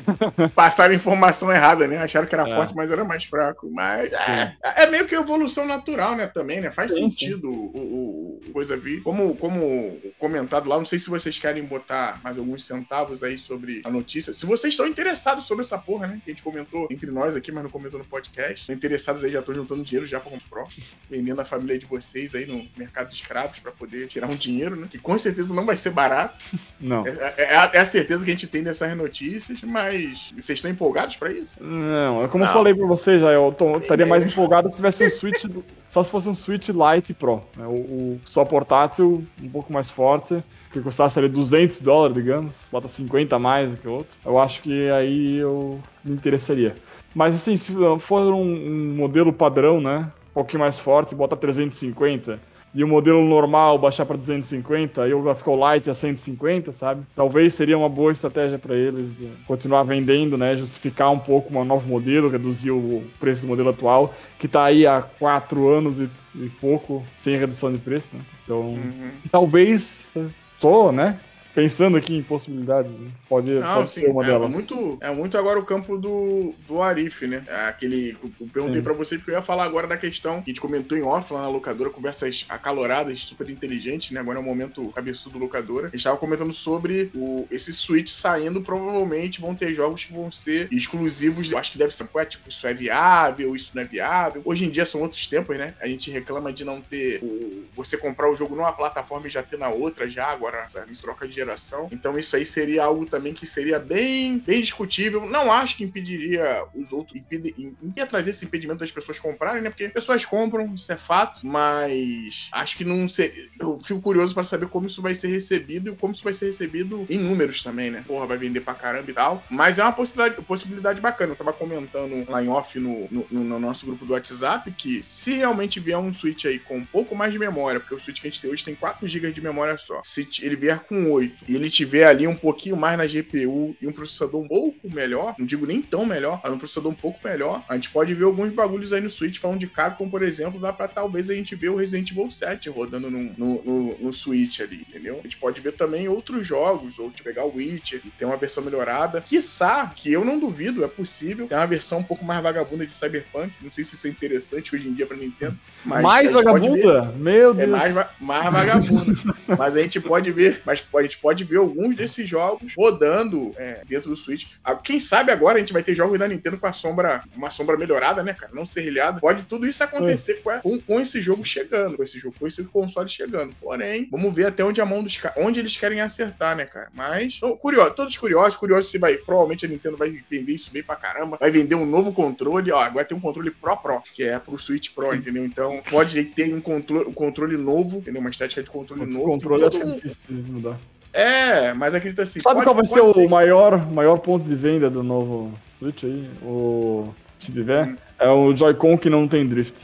Speaker 3: Passaram informação errada, né? Acharam que era
Speaker 2: É.
Speaker 3: forte, mas era mais fraco. Mas é, é meio que evolução natural, né? Também, né? Faz
Speaker 2: Sim,
Speaker 3: sentido o, o- o coisa vir. Como, como comentado lá, não sei se vocês querem botar mais alguns centavos aí sobre a notícia. Se vocês estão interessados sobre essa porra, né? Que a gente comentou entre nós aqui, mas não comentou no podcast. Estão interessados aí, já estão juntando dinheiro já pra Pro. Vendendo a família de vocês aí no mercado de escravos pra poder tirar um dinheiro, né? Que com certeza não vai ser barato.
Speaker 2: Não.
Speaker 3: É, é a, é a certeza que a gente tem dessas notícias, mas vocês estão empolgados pra isso?
Speaker 2: Não, é como eu
Speaker 1: Não.
Speaker 2: falei pra você já, eu tô- estaria mais empolgado se tivesse um Switch, só se fosse um Switch Lite Pro, né, o, o só portátil, um pouco mais forte, que custasse ali 200 dólares, digamos, bota 50 a mais do que o outro, eu acho que aí eu me interessaria. Mas assim, se for um, um modelo padrão, né, um pouquinho mais forte, bota 350, e o modelo normal baixar para 250 e o Lite a 150, sabe? Talvez seria uma boa estratégia para eles continuar vendendo, né? Justificar um pouco um novo modelo, reduzir o preço do modelo atual, que tá aí há quatro anos e, e pouco sem redução de preço, né? Então,
Speaker 3: Uhum.
Speaker 2: talvez tô, né? Pensando aqui em possibilidades, né? pode,
Speaker 3: Não,
Speaker 2: pode
Speaker 3: sim,
Speaker 2: ser uma
Speaker 3: é,
Speaker 2: delas.
Speaker 3: muito, é muito agora o campo do, do Arif, né? É Aquele. Eu perguntei pra vocês porque eu ia falar agora da questão que a gente comentou em off lá na locadora, conversas acaloradas, super inteligentes, né? Agora é o momento cabeçudo locadora. A gente tava comentando sobre o, esse Switch saindo, provavelmente vão ter jogos que vão ser exclusivos. Eu acho que deve ser, ué, tipo, isso é viável, isso não é viável. Hoje em dia são outros tempos, né? A gente reclama de não ter o, você comprar o jogo numa plataforma e já ter na outra já, agora, sabe? Troca de geração. Então isso aí seria algo também que seria bem, bem discutível. Não acho que impediria os outros, impede, ia trazer esse impedimento das pessoas comprarem, né? Porque pessoas compram, isso é fato, mas acho que não ser. Eu fico curioso para saber como isso vai ser recebido e como isso vai ser recebido em números também, né? Porra, vai vender pra caramba e tal. Mas é uma possibilidade, possibilidade bacana. Eu tava comentando lá em off no, no, no nosso grupo do WhatsApp que se realmente vier um Switch aí com um pouco mais de memória, porque o Switch que a gente tem hoje tem 4 GB de memória só. Se ele vier com 8 e ele tiver ali um pouquinho mais na GPU e um processador um pouco melhor, não digo nem tão melhor, mas um processador um pouco melhor, a gente pode ver alguns bagulhos aí no Switch falando de Capcom, por exemplo, dá pra talvez a gente ver o Resident Evil 7 rodando no, no, no, no Switch ali, entendeu? A gente pode ver também outros jogos, ou pegar o Witcher, e ter uma versão melhorada. Quiçá, que eu não duvido, é possível, tem uma versão um pouco mais vagabunda de Cyberpunk, não sei se isso é interessante hoje em dia pra Nintendo. Mas
Speaker 2: mais vagabunda? Meu Deus.
Speaker 3: É mais, mais vagabunda. mas a gente pode ver, mas a gente pode ver alguns desses jogos rodando é, dentro do Switch. Ah, quem sabe agora a gente vai ter jogos da Nintendo com a sombra, uma sombra melhorada, né, cara? Não serrilhada. Pode tudo isso acontecer é. com, com, esse jogo chegando, com esse jogo, com esse console chegando. Porém, vamos ver até onde a mão dos onde eles querem acertar, né, cara? Mas, então, curioso, todos curiosos, curiosos se vai, provavelmente a Nintendo vai vender isso bem pra caramba, vai vender um novo controle, ó, agora tem um controle Pro Pro, que é pro Switch Pro, entendeu? Então, pode ter um controle, um controle novo, entendeu? Uma estética de controle Esse novo.
Speaker 2: controle é difícil de mudar.
Speaker 3: É, mas acredita assim.
Speaker 2: Sabe pode, qual vai ser, ser o maior, maior ponto de venda do novo Switch aí? O. Se tiver? Hum. É o Joy-Con que não tem drift.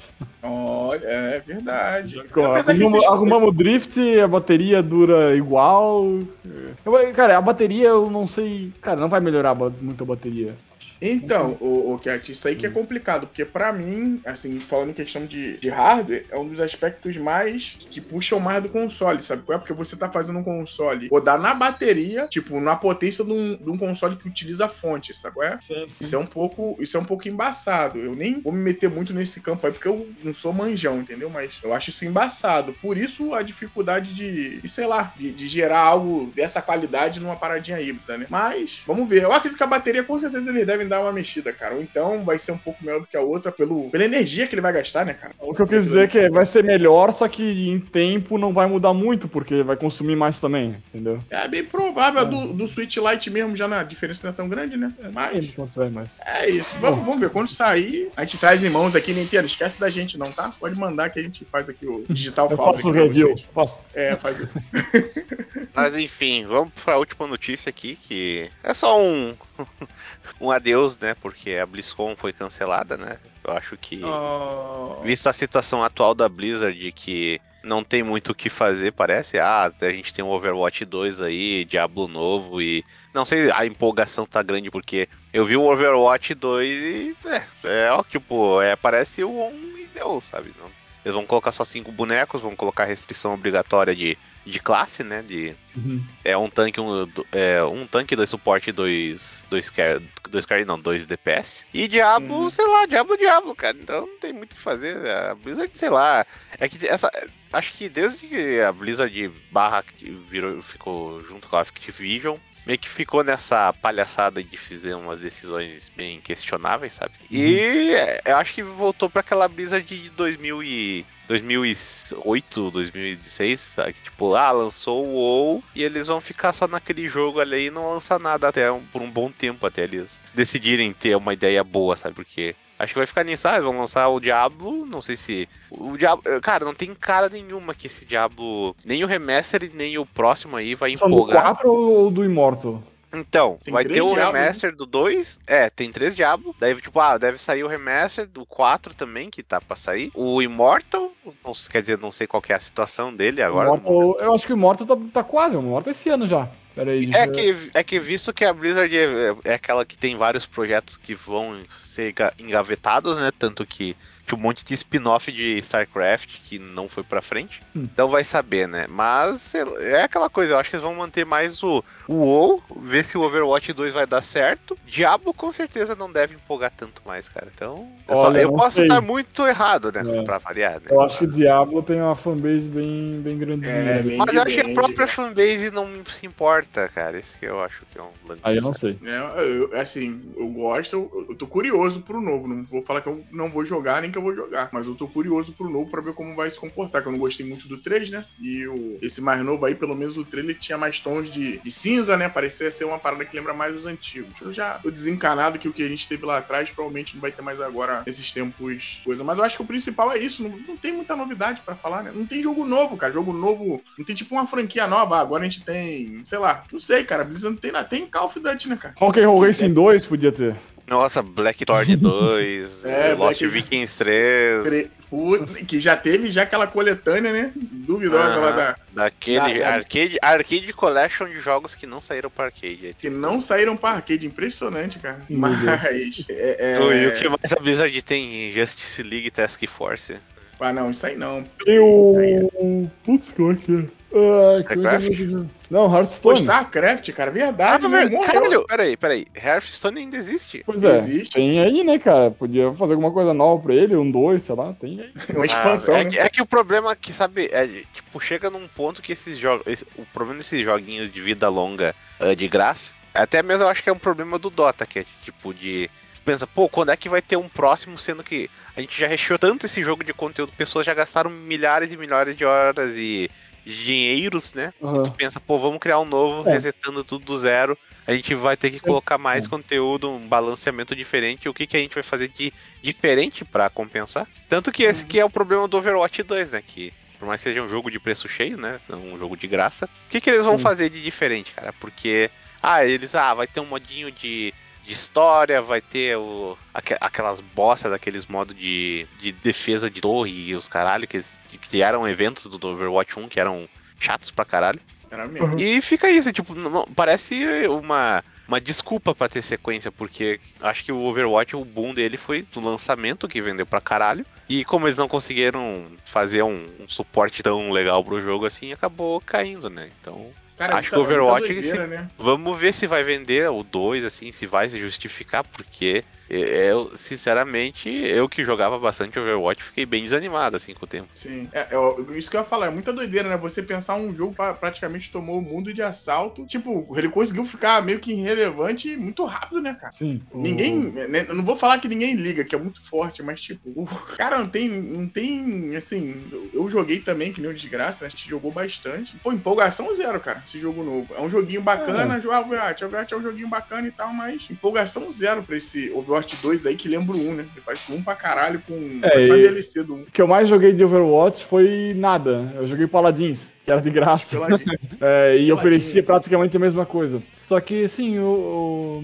Speaker 3: Olha, é verdade.
Speaker 2: Arrumamos, arrumamos o drift, a bateria dura igual. Eu, cara, a bateria eu não sei. Cara, não vai melhorar muito a bateria.
Speaker 3: Então, o, o Cat, isso aí que é hum. complicado, porque para mim, assim, falando em questão de, de hardware, é um dos aspectos mais que puxam mais do console, sabe qual é? Porque você tá fazendo um console rodar na bateria, tipo, na potência de um, de um console que utiliza fonte, sabe qual é? Sim, sim. Isso é um pouco, isso é um pouco embaçado. Eu nem vou me meter muito nesse campo aí, porque eu não sou manjão, entendeu? Mas eu acho isso embaçado. Por isso a dificuldade de, de sei lá, de, de gerar algo dessa qualidade numa paradinha híbrida, né? Mas, vamos ver. Eu acredito que a bateria, com certeza, eles devem dar uma mexida, cara. Ou então vai ser um pouco melhor do que a outra pelo, pela energia que ele vai gastar, né, cara?
Speaker 2: O que eu quis dizer é que vai ser melhor, só que em tempo não vai mudar muito, porque vai consumir mais também, entendeu?
Speaker 3: É bem provável. É. Do, do Switch Lite mesmo, já na diferença não é tão grande, né?
Speaker 2: É, mas. É, mas...
Speaker 3: é isso. Vamos, vamos ver. Quando sair, a gente traz em mãos aqui, Nintendo. Esquece da gente, não, tá? Pode mandar que a gente faz aqui o digital
Speaker 2: eu Faço o review. Posso.
Speaker 3: É, faz isso.
Speaker 1: Mas enfim, vamos para a última notícia aqui, que é só um um adeus, né? Porque a BlizzCon foi cancelada, né? Eu acho que, oh. visto a situação atual da Blizzard, que não tem muito o que fazer, parece. Ah, a gente tem o Overwatch 2 aí, Diablo novo e. Não sei, a empolgação tá grande porque eu vi o Overwatch 2 e. É, é tipo, é, parece o 1 e deu, sabe? Não, eles vão colocar só cinco bonecos, vão colocar restrição obrigatória de, de classe, né? De, uhum. É um tanque, um, é, um tanque, dois suporte e dois, dois, carry, dois carry, não, dois DPS. E Diablo, uhum. sei lá, Diablo, Diablo, cara. Então não tem muito o que fazer. A Blizzard, sei lá. É que essa. Acho que desde que a Blizzard barra virou, ficou junto com a Activision, meio que ficou nessa palhaçada de fazer umas decisões bem questionáveis, sabe? Uhum. E é, eu acho que voltou para aquela brisa de 2000 e 2008, 2006, sabe? Tipo, ah, lançou o WoW e eles vão ficar só naquele jogo ali e não lançar nada até um, por um bom tempo até eles decidirem ter uma ideia boa, sabe? Porque Acho que vai ficar nisso. Ah, vão lançar o Diablo. Não sei se. O Diablo. Cara, não tem cara nenhuma que esse Diablo. Nem o remaster nem o próximo aí vai Só empolgar.
Speaker 2: Do 4 ou do Immortal?
Speaker 1: Então, tem vai ter o Diablo, remaster né? do 2. É, tem três Diablo. Daí, tipo, ah, deve sair o remaster do 4 também, que tá pra sair. O Immortal, não, quer dizer, não sei qual é a situação dele agora.
Speaker 2: Immortal, eu acho que o Immortal tá, tá quase, o Immortal esse ano já.
Speaker 1: Aí, é, que, é que visto que a Blizzard é, é aquela que tem vários projetos que vão ser engavetados, né? Tanto que tinha um monte de spin-off de StarCraft que não foi pra frente. Hum. Então vai saber, né? Mas é aquela coisa, eu acho que eles vão manter mais o, o WoW, ver se o Overwatch 2 vai dar certo. Diablo com certeza não deve empolgar tanto mais, cara. Então, eu, Olha, só, eu posso sei. estar muito errado, né? É. Pra variar, né?
Speaker 2: Eu acho que Diablo tem uma fanbase bem, bem grande. É,
Speaker 1: bem mas eu acho que a própria fanbase não se importa, cara. Isso que eu acho que é um
Speaker 2: lance. Aí eu não sei.
Speaker 3: É, eu, assim, eu gosto, eu, eu tô curioso pro novo. Não vou falar que eu não vou jogar nem que eu vou jogar. Mas eu tô curioso pro novo pra ver como vai se comportar. Que eu não gostei muito do 3, né? E o, esse mais novo aí, pelo menos o trailer tinha mais tons de, de cinza, né? Parecia ser uma parada que lembra mais os antigos. Eu já tô desencanado que o que a gente teve lá atrás provavelmente não vai ter mais agora nesses tempos coisa. Mas eu acho que o principal é isso. Não, não tem muita novidade para falar, né? Não tem jogo novo, cara. Jogo novo. Não tem tipo uma franquia nova. Ah, agora a gente tem, sei lá, não sei, cara. Blizzard tem. Tem Call of Duty, né, cara?
Speaker 2: Rock'n'Roll Racing 2 podia ter.
Speaker 1: Nossa, Blackthorn 2,
Speaker 3: É,
Speaker 1: Lost
Speaker 3: Black-
Speaker 1: Vikings 3.
Speaker 3: Tre- Puta, Que já teve já aquela coletânea, né? Duvidosa lá
Speaker 1: Aham.
Speaker 3: da.
Speaker 1: Daquele
Speaker 3: Da- da-
Speaker 1: Arcade, arcade Collection de jogos que não saíram pra arcade. é
Speaker 3: Que não saíram pra arcade. Impressionante, cara.
Speaker 2: Meu
Speaker 3: Mas. É, é...
Speaker 1: E o que mais a Blizzard tem? Justice League Task Force.
Speaker 3: Ah, não, isso aí não.
Speaker 2: Tem o. Putz, como é que é? Ai,
Speaker 1: Starcraft?
Speaker 2: Não,
Speaker 3: Pô,
Speaker 2: Hearthstone.
Speaker 3: StarCraft, cara,
Speaker 1: Ah,
Speaker 3: verdade,
Speaker 1: não,
Speaker 3: né?
Speaker 1: ver-
Speaker 3: Morreu.
Speaker 1: caralho, peraí, peraí. Hearthstone ainda existe?
Speaker 2: Pois é,
Speaker 3: Existe.
Speaker 2: tem aí, né, cara? Podia fazer alguma coisa nova pra ele, um dois, sei lá, tem aí.
Speaker 3: Uma expansão,
Speaker 1: Ah, é,
Speaker 3: né?
Speaker 1: que, é que o problema é que, sabe, é, tipo, chega num ponto que esses jogos. esse- o problema desses joguinhos de vida longa ah, de graça, até mesmo eu acho que é um problema do Dota, que é tipo de. Pensa, pô, quando é que vai ter um próximo, sendo que a gente já recheou tanto esse jogo de conteúdo, pessoas já gastaram milhares e milhares de horas e dinheiros, né?
Speaker 2: Aham.
Speaker 1: Tu pensa, pô, vamos criar um novo,
Speaker 2: É.
Speaker 1: resetando tudo do zero. A gente vai ter que colocar mais conteúdo, um balanceamento diferente. O que, que a gente vai fazer de diferente pra compensar? Tanto que esse que é o problema do Overwatch 2, né? Que por mais que seja um jogo de preço cheio, né? Um jogo de graça. O que, que eles vão
Speaker 2: Sim.
Speaker 1: fazer de diferente, cara? Porque, ah, eles, ah, vai ter um modinho de, de história, vai ter o, aque- aquelas bosta daqueles modos de, de defesa de torre e os caralho, que eles criaram eventos do Overwatch 1 que eram chatos pra caralho.
Speaker 3: Era mesmo.
Speaker 1: E fica isso, tipo, não- parece uma, uma desculpa pra ter sequência, porque acho que o Overwatch, o boom dele foi do lançamento, que vendeu pra caralho. E como eles não conseguiram fazer um, um suporte tão legal pro jogo assim, acabou caindo, né? Então,
Speaker 3: Cara,
Speaker 1: Acho
Speaker 3: muita-
Speaker 1: que o Overwatch,
Speaker 3: muita doideira, né?
Speaker 1: vamos ver se vai vender o 2, assim, se vai se justificar, porque eu, sinceramente, eu que jogava bastante Overwatch, fiquei bem desanimado, assim, com o tempo.
Speaker 3: Sim. É, é, isso que eu ia falar, é muita doideira, né? Você pensar um jogo pra, praticamente tomou o mundo de assalto. Tipo, ele conseguiu ficar meio que irrelevante muito rápido, né, cara?
Speaker 2: Sim.
Speaker 3: Ninguém. né, eu não vou falar que ninguém liga, que é muito forte, mas tipo, o cara não tem. Não tem. Assim, eu- joguei também, que nem o desgraça, né? A gente jogou bastante. Pô, empolgação zero, cara, esse jogo novo. É um joguinho bacana, jogar Overwatch. Overwatch é um joguinho bacana e tal, mas empolgação zero pra esse Overwatch 2 aí, que lembra o 1, né? Ele parece o 1 pra caralho com
Speaker 2: É, e-
Speaker 3: DLC do 1.
Speaker 2: O que eu mais joguei de Overwatch foi nada. Eu joguei Paladins, que era de graça. É, e oferecia praticamente a mesma coisa. Só que, assim, o.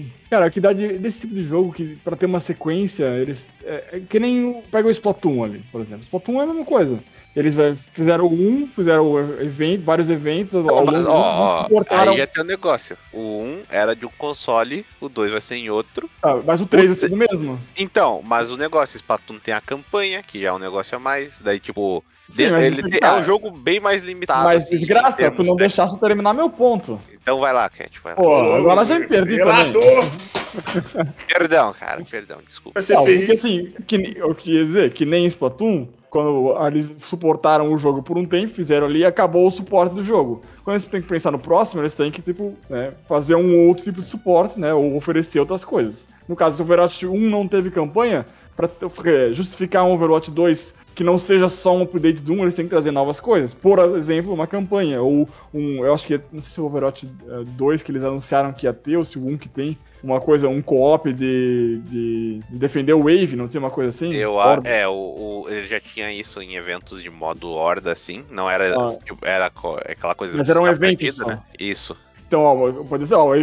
Speaker 2: o- Cara, a que dá de- desse tipo de jogo, que pra ter uma sequência, eles. É, é que nem. o- Pega o Splatoon ali, por exemplo. Splatoon é a mesma coisa. Eles é, fizeram um, fizeram evento, vários eventos ao longo
Speaker 1: Mas,
Speaker 2: do
Speaker 1: ó,
Speaker 2: suportaram-
Speaker 1: aí já tem um negócio. O 1 era de um console, o 2 vai ser em outro.
Speaker 2: Ah, mas o 3 vai ser o mesmo.
Speaker 1: Então, mas o negócio, Splatoon tem a campanha, que já é um negócio a mais, daí tipo...
Speaker 2: Sim, mas
Speaker 1: ele é
Speaker 2: tá.
Speaker 1: um jogo bem mais limitado.
Speaker 2: Mas
Speaker 1: assim,
Speaker 2: desgraça, tu não deixasse eu terminar meu ponto.
Speaker 1: Então vai lá, Cat, vai lá.
Speaker 2: Pô, agora já me perdi também.
Speaker 3: Zelador!
Speaker 1: Perdão, cara, perdão, desculpa.
Speaker 2: Não, porque assim, que, eu queria dizer que nem Splatoon, quando eles suportaram o jogo por um tempo, fizeram ali e acabou o suporte do jogo. Quando eles têm que pensar no próximo, eles têm que, tipo, né, fazer um outro tipo de suporte, né? Ou oferecer outras coisas. No caso, se o Overwatch 1 não teve campanha, pra eh, justificar um Overwatch 2 que não seja só um update do 1, eles têm que trazer novas coisas. Por exemplo, uma campanha. Ou um. Eu acho que. Não sei se é o Overwatch eh, 2 que eles anunciaram que ia ter, ou se o 1 que tem. Uma coisa, um co-op de, de, de defender o Wave, não tinha uma coisa assim?
Speaker 1: Eu, a-
Speaker 2: Horda.
Speaker 1: é, o, o- ele já tinha isso em eventos de modo horda, assim, não era,
Speaker 2: Ah.
Speaker 1: tipo, era aquela coisa...
Speaker 2: Mas
Speaker 1: de
Speaker 2: era um evento
Speaker 1: partida, né? Isso.
Speaker 2: Então, ó, pode dizer, ó,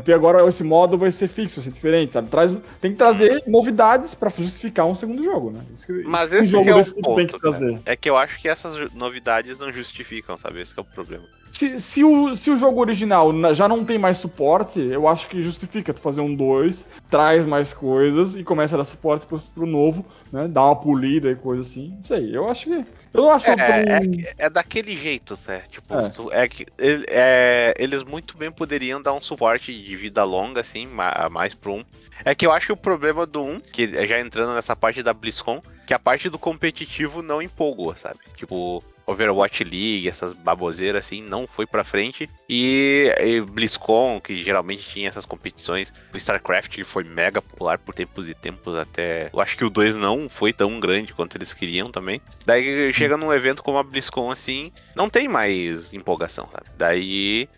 Speaker 2: ter agora esse modo vai ser fixo, vai ser diferente, sabe? Traz, tem que trazer novidades pra justificar um segundo jogo, né? Isso que,
Speaker 1: Mas
Speaker 2: isso um
Speaker 1: esse
Speaker 2: jogo
Speaker 1: que é o
Speaker 2: tipo tem que
Speaker 1: ponto,
Speaker 2: trazer.
Speaker 1: É que eu acho que essas novidades não justificam, sabe? Esse que é o problema.
Speaker 2: Se, se, o, se o jogo original na- já não tem mais suporte, eu acho que justifica tu fazer um 2, traz mais coisas e começa a dar suporte pro, pro novo, né? Dá uma polida e coisa assim. Não sei, eu acho que. Eu não acho
Speaker 1: É,
Speaker 2: tão.
Speaker 1: é, é daquele jeito, né? Tipo,
Speaker 2: É.
Speaker 1: tu- é que ele- é, eles muito bem poderiam dar um suporte de vida longa, assim, mais pro 1. É que eu acho que o problema do 1, que é já entrando nessa parte da BlizzCon, que a parte do competitivo não empolgou, sabe? Tipo, Overwatch League, essas baboseiras assim, não foi pra frente. E, e BlizzCon, que geralmente tinha essas competições, o StarCraft ele foi mega popular por tempos e tempos até. Eu acho que o 2 não foi tão grande quanto eles queriam também. Daí chega num evento como a BlizzCon assim, não tem mais empolgação, sabe? Daí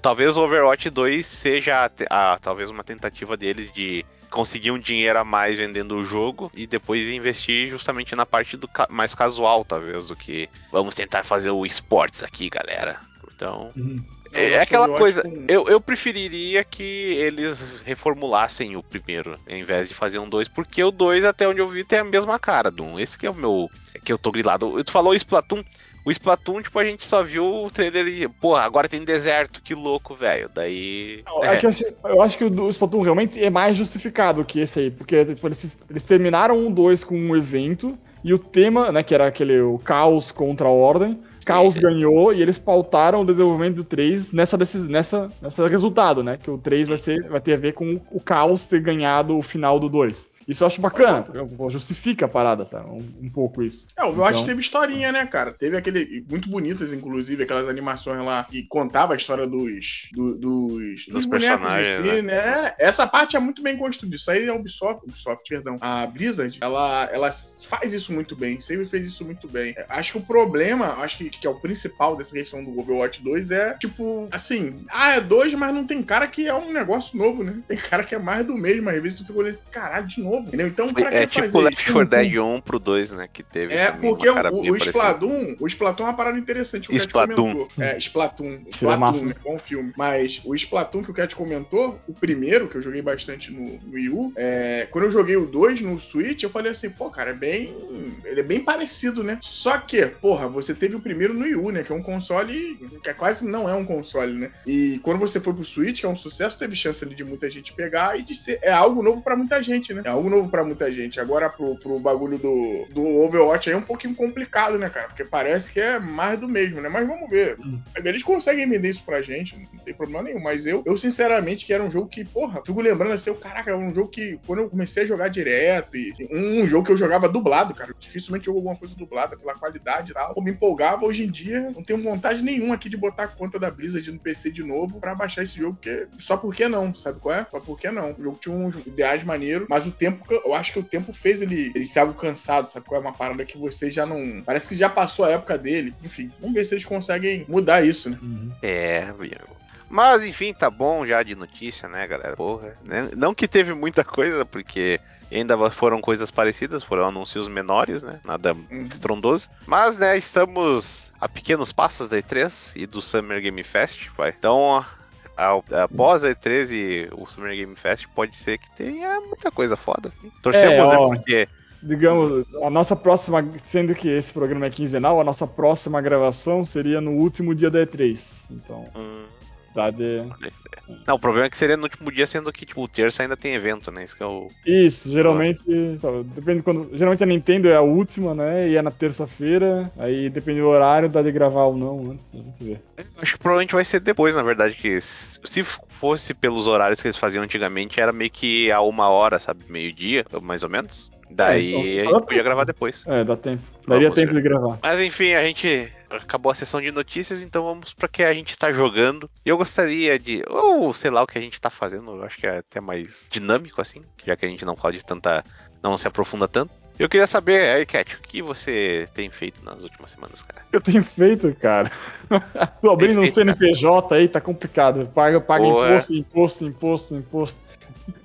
Speaker 1: talvez o Overwatch 2 seja a a- talvez uma tentativa deles de conseguir um dinheiro a mais vendendo o jogo e depois investir justamente na parte do ca- mais casual, talvez, do que vamos tentar fazer o esportes aqui, galera. Então,
Speaker 2: Uhum.
Speaker 1: é aquela coisa, com... eu, eu preferiria que eles reformulassem o primeiro, ao invés de fazer um 2, porque o 2, até onde eu vi, tem a mesma cara do 1. Esse que é o meu. É que eu tô grilado. Tu falou Splatoon. O Splatoon, tipo, a gente só viu o trailer e, porra, agora tem deserto, que louco, velho. Daí.
Speaker 2: É. é eu, acho, eu acho que o Splatoon realmente é mais justificado que esse aí, porque tipo, eles, eles terminaram um 2 com um evento e o tema, né, que era aquele o caos contra a ordem, Caos ganhou e eles pautaram o desenvolvimento do 3 nessa, nessa, nessa resultado, né? Que o 3 vai, ser, vai ter a ver com o Caos ter ganhado o final do 2. Isso eu acho bacana, justifica a parada, tá? Um, um pouco isso.
Speaker 3: É, o Overwatch então... teve historinha, né, cara? Teve aquele. Muito bonitas, inclusive, aquelas animações lá que contava a história dos. Do, dos, dos, bonecos em si, né? né? Essa parte é muito bem construída. Isso aí é Ubisoft, Ubisoft, perdão. A Blizzard, ela, ela faz isso muito bem, sempre fez isso muito bem. Acho que o problema, acho que, que é o principal dessa questão do Overwatch 2 é, tipo, assim, ah, é 2, mas não tem cara que é um negócio novo, né? Tem cara que é mais do mesmo. Às vezes tu fica olhando, caralho, de novo novo, entendeu? Então, pra
Speaker 1: é
Speaker 3: que
Speaker 1: tipo fazer? Left 4 Dead 1 pro 2, né? Que teve.
Speaker 3: É, porque o, o Splatoon, o Splatoon é uma parada interessante. O
Speaker 1: Splatoon.
Speaker 3: comentou. É, Splatoon. Splatoon, né? Bom filme. Mas o Splatoon que o Cat comentou, o primeiro, que eu joguei bastante no, no Wii U, é, quando eu joguei o 2 no Switch, eu falei assim, pô, cara, é bem. Ele é bem parecido, né? Só que, porra, você teve o primeiro no Wii U, né? Que é um console que é quase não é um console, né? E quando você foi pro Switch, que é um sucesso, teve chance ali de muita gente pegar e de ser. É algo novo para muita gente, né? É algo novo para muita gente. Agora, pro, pro bagulho do, do Overwatch aí é um pouquinho complicado, né, cara? Porque parece que é mais do mesmo, né? Mas vamos ver. Hum. Eles conseguem vender isso pra gente, não tem problema nenhum. Mas eu, eu sinceramente, que era um jogo que, porra, fico lembrando assim, caraca, era um jogo que, quando eu comecei a jogar direto, e um, um jogo que eu jogava dublado, cara, dificilmente jogo alguma coisa dublada pela qualidade e tal. Eu me empolgava. Hoje em dia, não tenho vontade nenhuma aqui de botar a conta da Blizzard no PC de novo pra baixar esse jogo, porque só porque não, sabe qual é? Só porque não. O jogo tinha uns ideais maneiros, mas o tempo, eu acho que o tempo fez ele, ele ser algo cansado, sabe? Qual é uma parada que você já não. Parece que já passou a época dele. Enfim, vamos ver se eles conseguem mudar isso, né?
Speaker 1: Uhum. É, mas enfim, tá bom já de notícia, né, galera? Porra. Né? Não que teve muita coisa, porque ainda foram coisas parecidas, foram anúncios menores, né? Nada uhum. estrondoso. Mas, né, estamos a pequenos passos da E3 e do Summer Game Fest, vai. Então, após a E3 e o Summer Game Fest, pode ser que tenha muita coisa foda. Assim. Torcemos, é, né, porque...
Speaker 2: Digamos, a nossa próxima, sendo que esse programa é quinzenal, a nossa próxima gravação seria no último dia da E3. Então, hum. Dá de...
Speaker 1: Não, o problema é que seria no último dia, sendo que, tipo, o terça ainda tem evento, né? Isso que é o.
Speaker 2: Isso, geralmente. Depende quando. Geralmente a Nintendo é a última, né? E é na terça-feira. Aí depende do horário, dá de gravar ou não antes, de ver.
Speaker 1: Acho que provavelmente vai ser depois, na verdade, que se fosse pelos horários que eles faziam antigamente, era meio que a uma hora, sabe? Meio-dia, mais ou menos. Daí é, então, a gente podia gravar depois.
Speaker 2: É, dá tempo. Daria vamos tempo ver. de gravar.
Speaker 1: Mas enfim, a gente acabou a sessão de notícias, então vamos para que a gente tá jogando. E eu gostaria de, ou sei lá o que a gente tá fazendo, eu acho que é até mais dinâmico assim, já que a gente não pode de tanta, não se aprofunda tanto. Eu queria saber, aí, Cat, o que você tem feito nas últimas semanas, cara?
Speaker 2: Eu tenho feito, cara. Tô abrindo um CNPJ cara. aí, tá complicado. Paga, paga imposto, imposto, imposto, imposto.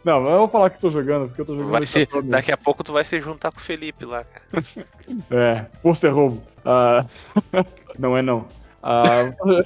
Speaker 2: Não, eu vou falar que tô jogando, porque eu tô jogando.
Speaker 1: Daqui a pouco tu vai se juntar com o Felipe lá, cara.
Speaker 2: é, posto é roubo. Uh, não é não. Uh,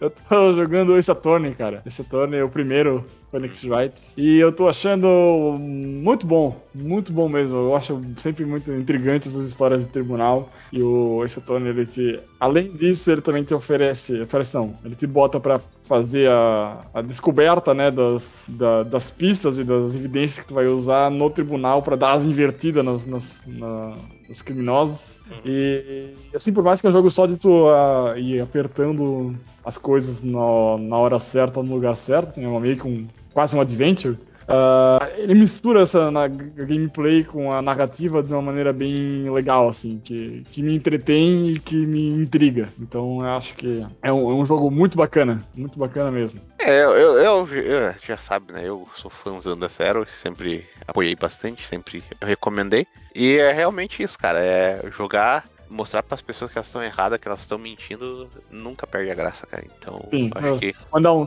Speaker 2: eu tô jogando esse Attorney, cara. Esse Attorney é o primeiro Phoenix Wright. E eu tô achando muito bom, muito bom mesmo. Eu acho sempre muito intrigante essas histórias de tribunal. E o Ace Attorney, ele te. Além disso, ele também te oferece. Oferece não, ele te bota para fazer a, a, descoberta, né, das, da, das pistas e das evidências que tu vai usar no tribunal para dar as invertidas nas, nas, na, nos criminosos. Uhum. E, assim, por mais que é um jogo só de tu uh, ir apertando as coisas no, na hora certa, no lugar certo, assim, é meio que um, quase um adventure, Uh, ele mistura essa gameplay com a narrativa de uma maneira bem legal, assim, que, que me entretém e que me intriga. Então eu acho que é um, é um jogo muito bacana, muito bacana mesmo.
Speaker 1: É, eu, eu, eu, já sabe, né? Eu sou fãzão da Zero, sempre apoiei bastante, sempre recomendei. E é realmente isso, cara, é jogar mostrar para as pessoas que elas estão erradas, que elas estão mentindo, nunca perde a graça, cara. Então, Sim, acho que.
Speaker 2: Mandar um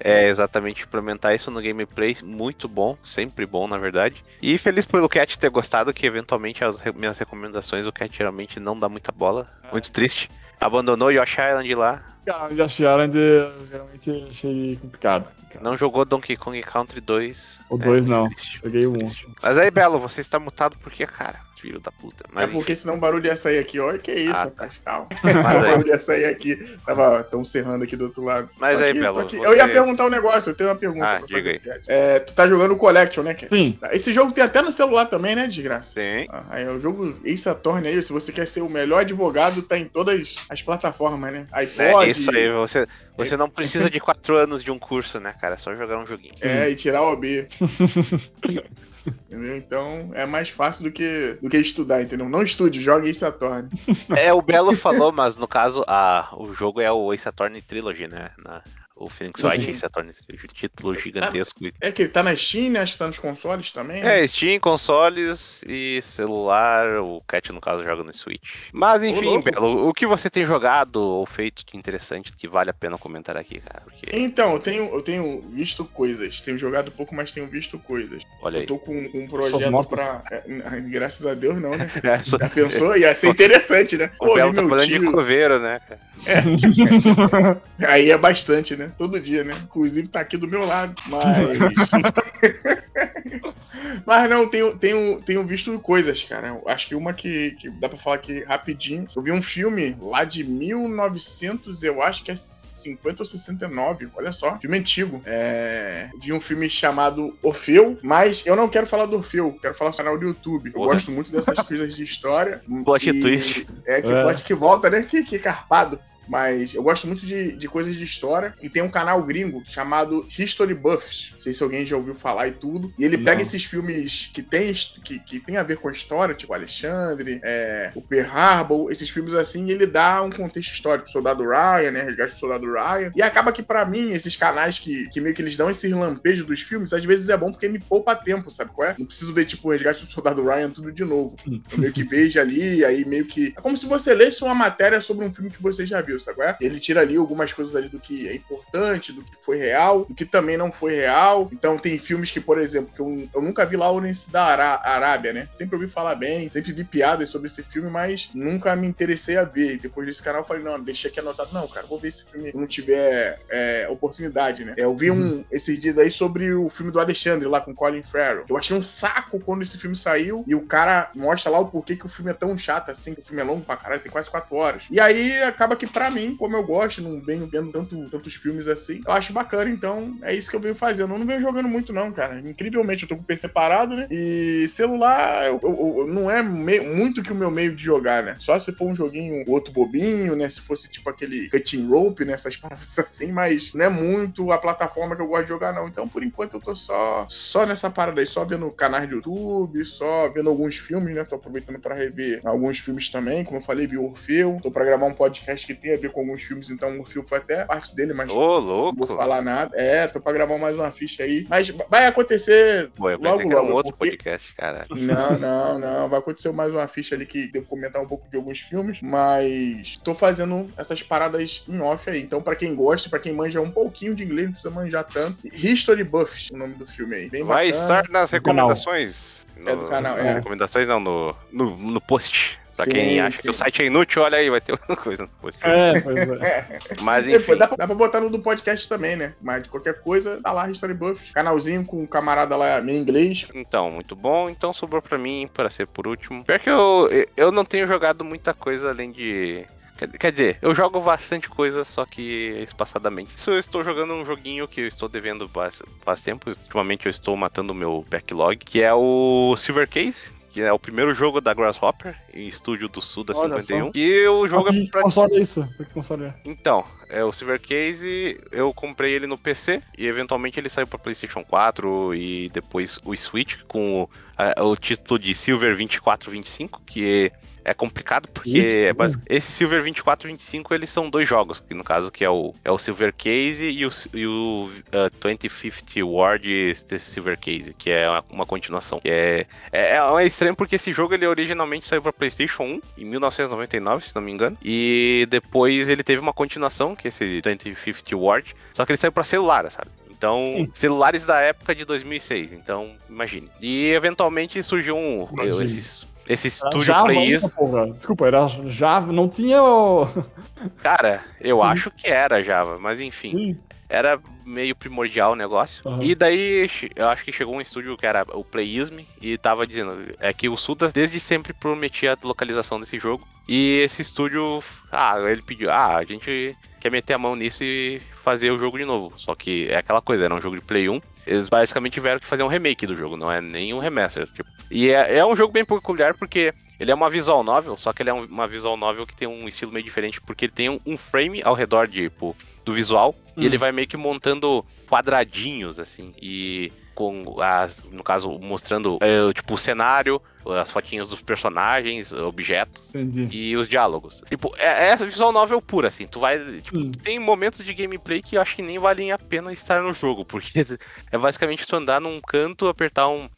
Speaker 1: É, exatamente, implementar isso no gameplay, muito bom, sempre bom, na verdade. E feliz pelo Cat ter gostado, que eventualmente as minhas recomendações o Cat geralmente não dá muita bola. Muito triste. Abandonou Yosh Island lá,
Speaker 2: Cara, Just Island eu realmente achei complicado. cara.
Speaker 1: Não jogou Donkey Kong Country 2.
Speaker 2: O
Speaker 1: É,
Speaker 2: 2 não.
Speaker 1: triste,
Speaker 2: Joguei o
Speaker 1: triste.
Speaker 2: 1.
Speaker 1: Mas aí, Belo, você está mutado porque, cara, filho da puta. Mas,
Speaker 3: É porque senão o barulho ia sair aqui. Olha que isso,
Speaker 1: Ah,
Speaker 3: rapaz. Calma.
Speaker 1: Mas
Speaker 3: o
Speaker 1: aí-
Speaker 3: barulho ia sair aqui. Tava tão cerrando aqui do outro lado.
Speaker 1: Mas aí,
Speaker 3: aqui, tô
Speaker 1: Belo, você-
Speaker 3: Eu ia perguntar um negócio. Eu tenho uma pergunta.
Speaker 1: Ah,
Speaker 3: pra
Speaker 1: diga
Speaker 3: fazer,
Speaker 1: aí.
Speaker 3: É, tu tá jogando o Collection, né?
Speaker 2: Sim.
Speaker 3: Esse jogo tem até no celular também, né, desgraça?
Speaker 1: Sim.
Speaker 3: Ah, Aí é o jogo Ace Attorney aí, se você quer ser o melhor advogado, tá em todas as plataformas, né?
Speaker 1: É,
Speaker 3: iPod,
Speaker 1: isso aí, você, você não precisa de quatro anos de um curso, né, cara? É só jogar um joguinho.
Speaker 3: é, e tirar o OB. entendeu? Então é mais fácil do que, do que estudar, entendeu? Não estude, jogue Ace Attorney.
Speaker 1: É, o Belo falou, mas no caso, a, o jogo é o Ace Attorney Trilogy, né? Na, o Phoenix Wright
Speaker 3: Sim.
Speaker 1: Ace Attorney, título gigantesco.
Speaker 3: É que ele tá na Steam, né? Acho que tá nos consoles também. né?
Speaker 1: É, Steam, consoles e celular. O Cat, no caso, joga no Switch. Mas enfim,
Speaker 3: louco.
Speaker 1: Belo, o que você tem jogado ou feito de interessante que vale a pena comentar aqui, cara? Porque,
Speaker 3: Então, eu tenho, eu tenho visto coisas. Tenho jogado pouco, mas tenho visto coisas.
Speaker 1: olha aí.
Speaker 3: Eu tô com, um projeto pra. é, graças a Deus, não, né?
Speaker 1: É, só-
Speaker 3: Já pensou? Ia ser interessante, né?
Speaker 1: o
Speaker 3: Pô,
Speaker 1: Belo tá
Speaker 3: meu
Speaker 1: falando de
Speaker 3: tio.
Speaker 1: coveiro, né, cara?
Speaker 3: Aí é bastante, né? Todo dia, né? Inclusive tá aqui do meu lado. Mas. Mas não, tenho, tenho, tenho visto coisas, cara. Acho que uma que, que dá pra falar aqui rapidinho. Eu vi um filme lá de 1900, eu acho que é 50 ou 69. Olha só, filme antigo. É, vi um filme chamado Orfeu, mas eu não quero falar do Orfeu, quero falar do canal do YouTube. Eu
Speaker 1: Porra.
Speaker 3: gosto muito dessas coisas de história.
Speaker 1: Plot
Speaker 3: E-
Speaker 1: twist.
Speaker 3: É, que
Speaker 2: É.
Speaker 3: plot que volta, né? Que, que carpado. Mas eu gosto muito de, de coisas de história. E tem um canal gringo chamado History Buffs. Não sei se alguém já ouviu falar e tudo. E ele
Speaker 2: Não.
Speaker 3: pega esses filmes que tem, que, que tem a ver com a história, tipo Alexandre, é, o Pearl Harbor, esses filmes assim, e ele dá um contexto histórico. Soldado Ryan, né? Resgate do Soldado Ryan. E acaba que pra mim, esses canais que, que meio que eles dão esse lampejo dos filmes, às vezes é bom porque me poupa tempo, sabe qual é? Não preciso ver, tipo, o Resgate do Soldado Ryan tudo de novo. Eu meio que vejo ali, aí meio que. É como se você lesse uma matéria sobre um filme que você já viu, sabe? é? Ele tira ali algumas coisas ali do que é importante, do que foi real, do que também não foi real. Então tem filmes que, por exemplo, que eu, eu nunca vi Lawrence da Ará- Arábia, né? Sempre ouvi falar bem, sempre vi piadas sobre esse filme, mas nunca me interessei a ver. Depois desse canal eu falei, não, deixei aqui anotado. Não, cara, vou ver esse filme quando tiver é, oportunidade, né? É, eu vi um esses dias aí sobre o filme do Alexandre lá com Colin Farrell. Eu achei um saco quando esse filme saiu e o cara mostra lá o porquê que o filme é tão chato assim, que o filme é longo pra caralho, tem quase quatro horas. E aí acaba que pra mim, como eu gosto, não venho vendo tanto, tantos filmes assim, eu acho bacana, então é isso que eu venho fazendo. Eu não venho jogando muito não, cara. Incrivelmente, eu tô com o PC parado, né? E celular eu- eu- eu- não é muito que o meu meio de jogar, né? Só se for um joguinho outro bobinho, né? Se fosse tipo aquele cutting rope, né? Essas paradas assim, mas não é muito a plataforma que eu gosto de jogar, não. Então, por enquanto, eu tô só, só nessa parada aí, só vendo canais de YouTube, só vendo alguns filmes, né? Tô aproveitando pra rever alguns filmes também. Como eu falei, vi Orfeu. Tô pra gravar um podcast que tem a ver com alguns filmes, então o Orfeu foi até parte dele, mas
Speaker 1: Ô,
Speaker 3: não
Speaker 1: louco.
Speaker 3: vou falar nada. É, tô pra gravar mais uma ficha aí. Mas vai acontecer
Speaker 1: Pô, eu
Speaker 3: logo,
Speaker 1: que era um
Speaker 3: logo.
Speaker 1: outro
Speaker 3: porque...
Speaker 1: podcast, cara.
Speaker 3: Não, não, não. Vai acontecer mais uma ficha ali que devo comentar um pouco de alguns filmes, mas tô fazendo essas paradas em off aí. Então, pra quem gosta, pra quem manja um pouquinho de inglês, não precisa manjar tanto. History Buffs, o nome do filme aí. Bem
Speaker 1: Vai
Speaker 3: bacana.
Speaker 1: estar nas
Speaker 2: No canal.
Speaker 1: recomendações.
Speaker 3: É do canal, é.
Speaker 1: Recomendações não, no, no, no post. Pra
Speaker 3: Sim,
Speaker 1: quem acha
Speaker 3: sim.
Speaker 1: que o site é inútil, olha aí, vai ter alguma coisa no post.
Speaker 2: É, pois é.
Speaker 1: Mas
Speaker 3: É,
Speaker 1: enfim.
Speaker 3: dá, pra, dá pra botar no do podcast também, né? Mas de qualquer coisa, tá lá History Buffs. Canalzinho com um camarada lá meio inglês.
Speaker 1: Então, muito bom. Então sobrou pra mim, para ser por último. Pior que eu, eu não tenho jogado muita coisa além de. quer- dizer, eu jogo bastante coisa, só que espaçadamente. Isso eu estou jogando um joguinho que eu estou devendo faz, faz tempo. Ultimamente eu estou matando o meu backlog, que é o Silver Case. Que é o primeiro jogo da Grasshopper, em estúdio do Sul da
Speaker 2: Olha
Speaker 1: 51.
Speaker 2: só.
Speaker 1: E o jogo
Speaker 2: Pra
Speaker 1: é
Speaker 2: que
Speaker 1: pra
Speaker 2: console é isso? Pra que console é?
Speaker 1: então, é o Silver Case, eu comprei ele no PC e eventualmente ele saiu para PlayStation 4 e depois o Switch com o, a- o título de Silver 2425, que é complicado porque
Speaker 2: Isso,
Speaker 1: é esse Silver 2425 eles são dois jogos, que no caso que é o, é o Silver Case e o, e o uh, 2050 Ward Silver Case, que é uma, uma continuação. Que é, é, é estranho porque esse jogo ele originalmente saiu para PlayStation 1 em 1999, se não me engano, e depois ele teve uma continuação, que é esse 2050 Ward, só que ele saiu para celular, sabe? Então,
Speaker 2: Sim.
Speaker 1: celulares da época de 2006, então imagine. E eventualmente surgiu um, esses esse estúdio
Speaker 2: ainda,
Speaker 1: Easy.
Speaker 2: porra. Desculpa, era Java, não tinha o...
Speaker 1: Cara, eu
Speaker 2: Sim.
Speaker 1: acho que era Java, mas enfim.
Speaker 2: Sim.
Speaker 1: Era meio primordial o negócio.
Speaker 2: Aham.
Speaker 1: E daí eu acho que chegou um estúdio que era o Playism e tava dizendo é que o Sudas desde sempre prometia a localização desse jogo. E esse estúdio, ah, ele pediu, ah, a gente quer meter a mão nisso e fazer o jogo de novo. Só que é aquela coisa, era um jogo de Play 1. Eles basicamente tiveram que fazer um remake do jogo, não é nem um remaster. Tipo. E é, é um jogo bem peculiar porque ele é uma visual novel, só que ele é um- uma visual novel que tem um estilo meio diferente, porque ele tem um, um frame ao redor de, tipo, do visual,
Speaker 2: Hum.
Speaker 1: e ele vai meio que montando quadradinhos, assim, e com as, no caso, mostrando, é, tipo, o cenário, as fotinhas dos personagens, objetos,
Speaker 2: Entendi.
Speaker 1: e os diálogos. Tipo, é, é visual novel pura, assim. Tu vai. Tipo,
Speaker 2: Hum.
Speaker 1: tem momentos de gameplay que eu acho que nem valem a pena estar no jogo, porque é basicamente tu andar num canto, apertar um,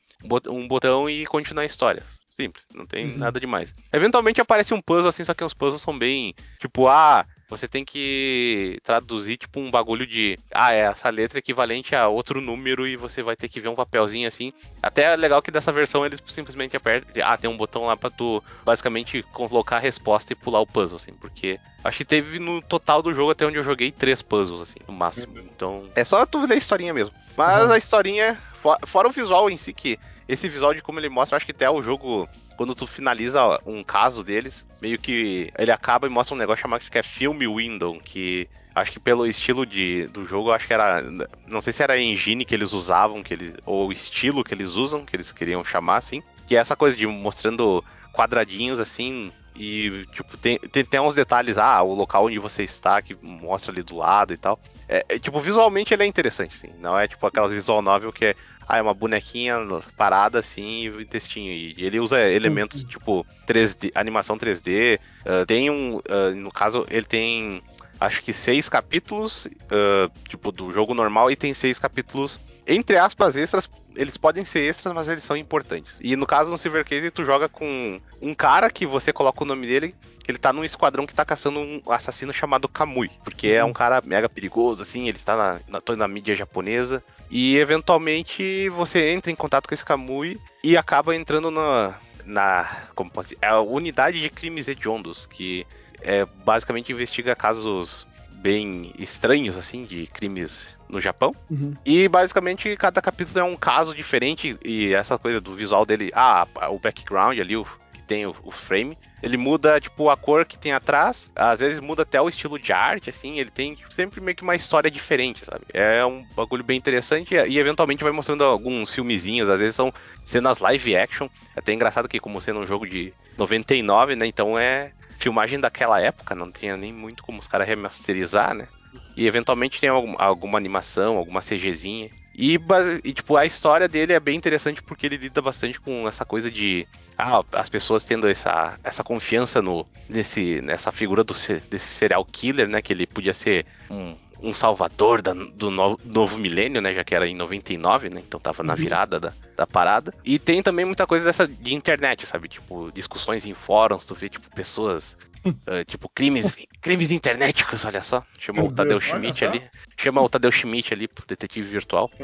Speaker 1: um botão e continuar a história. Simples, não tem
Speaker 2: Uhum.
Speaker 1: nada demais. Eventualmente aparece um puzzle assim, só que os puzzles são bem. Tipo, ah, você tem que traduzir, tipo, um bagulho de. Ah, é essa letra equivalente a outro número e você vai ter que ver um papelzinho assim. Até é legal que dessa versão eles simplesmente apertam. Ah, tem um botão lá pra tu basicamente colocar a resposta e pular o puzzle, assim. Porque acho que teve no total do jogo até onde eu joguei três puzzles, assim, no máximo. Então. É só tu ler a historinha mesmo. Mas
Speaker 2: Uhum.
Speaker 1: a historinha, fo- fora o visual em si, que esse visual de como ele mostra, acho que até o jogo. Quando tu finaliza um caso deles, meio que ele acaba e mostra um negócio chamado que é Film Window, que acho que pelo estilo de, do jogo, acho que era. Não sei se era a engine que eles usavam, que eles, ou o estilo que eles usam, que eles queriam chamar assim. Que é essa coisa de mostrando quadradinhos assim. E, tipo, tem, tem, tem uns detalhes, ah, o local onde você está, que mostra ali do lado e tal. É, é, tipo, visualmente ele é interessante, assim. Não é tipo aquelas visual novel que é, ah, é uma bonequinha parada assim e o textinho. E ele usa elementos tipo 3D, animação 3D. ah, tem um. ah, no caso, ele tem acho que seis capítulos, ah, tipo, do jogo normal, e tem seis capítulos, entre aspas, extras. Eles podem ser extras, mas eles são importantes. E no caso, no Silver Case, tu joga com um cara que você coloca o nome dele, ele tá num esquadrão que tá caçando um assassino chamado Kamui. Porque é um cara mega perigoso, assim, ele está na, na, toda na mídia japonesa. E eventualmente você entra em contato com esse Kamui e acaba entrando na. na como posso dizer? É a unidade de crimes hediondos, que é, basicamente investiga casos bem estranhos, assim, de crimes no Japão.
Speaker 2: Uhum.
Speaker 1: E basicamente cada capítulo é um caso diferente. E essa coisa do visual dele, ah, o background ali, o, tem o, o frame. Ele muda, tipo, a cor que tem atrás. Às vezes muda até o estilo de arte, assim. Ele tem tipo, sempre meio que uma história diferente, sabe? É um bagulho bem interessante. E eventualmente vai mostrando alguns filmezinhos. Às vezes são cenas live action. É até engraçado que, como sendo um jogo de 99, né? Então é filmagem daquela época. Não tinha nem muito como os caras remasterizar, né? E eventualmente tem algum, alguma animação, alguma CGzinha. E, e, tipo, a história dele é bem interessante porque ele lida bastante com essa coisa de. Ah, as pessoas tendo essa, essa confiança no, nesse, nessa figura do, desse serial killer, né? Que ele podia ser um, um salvador da, do no, novo milênio, né? Já que era em 99, né? Então tava na virada da, da parada. E tem também muita coisa dessa de internet, sabe? Tipo, discussões em fóruns, tu vê, tipo, pessoas Uh, tipo, crimes, crimes internéticos, olha só. Chama
Speaker 2: Meu
Speaker 1: o Tadeu
Speaker 2: Deus,
Speaker 1: Schmidt ali. Chama o Tadeu Schmidt ali pro detetive virtual.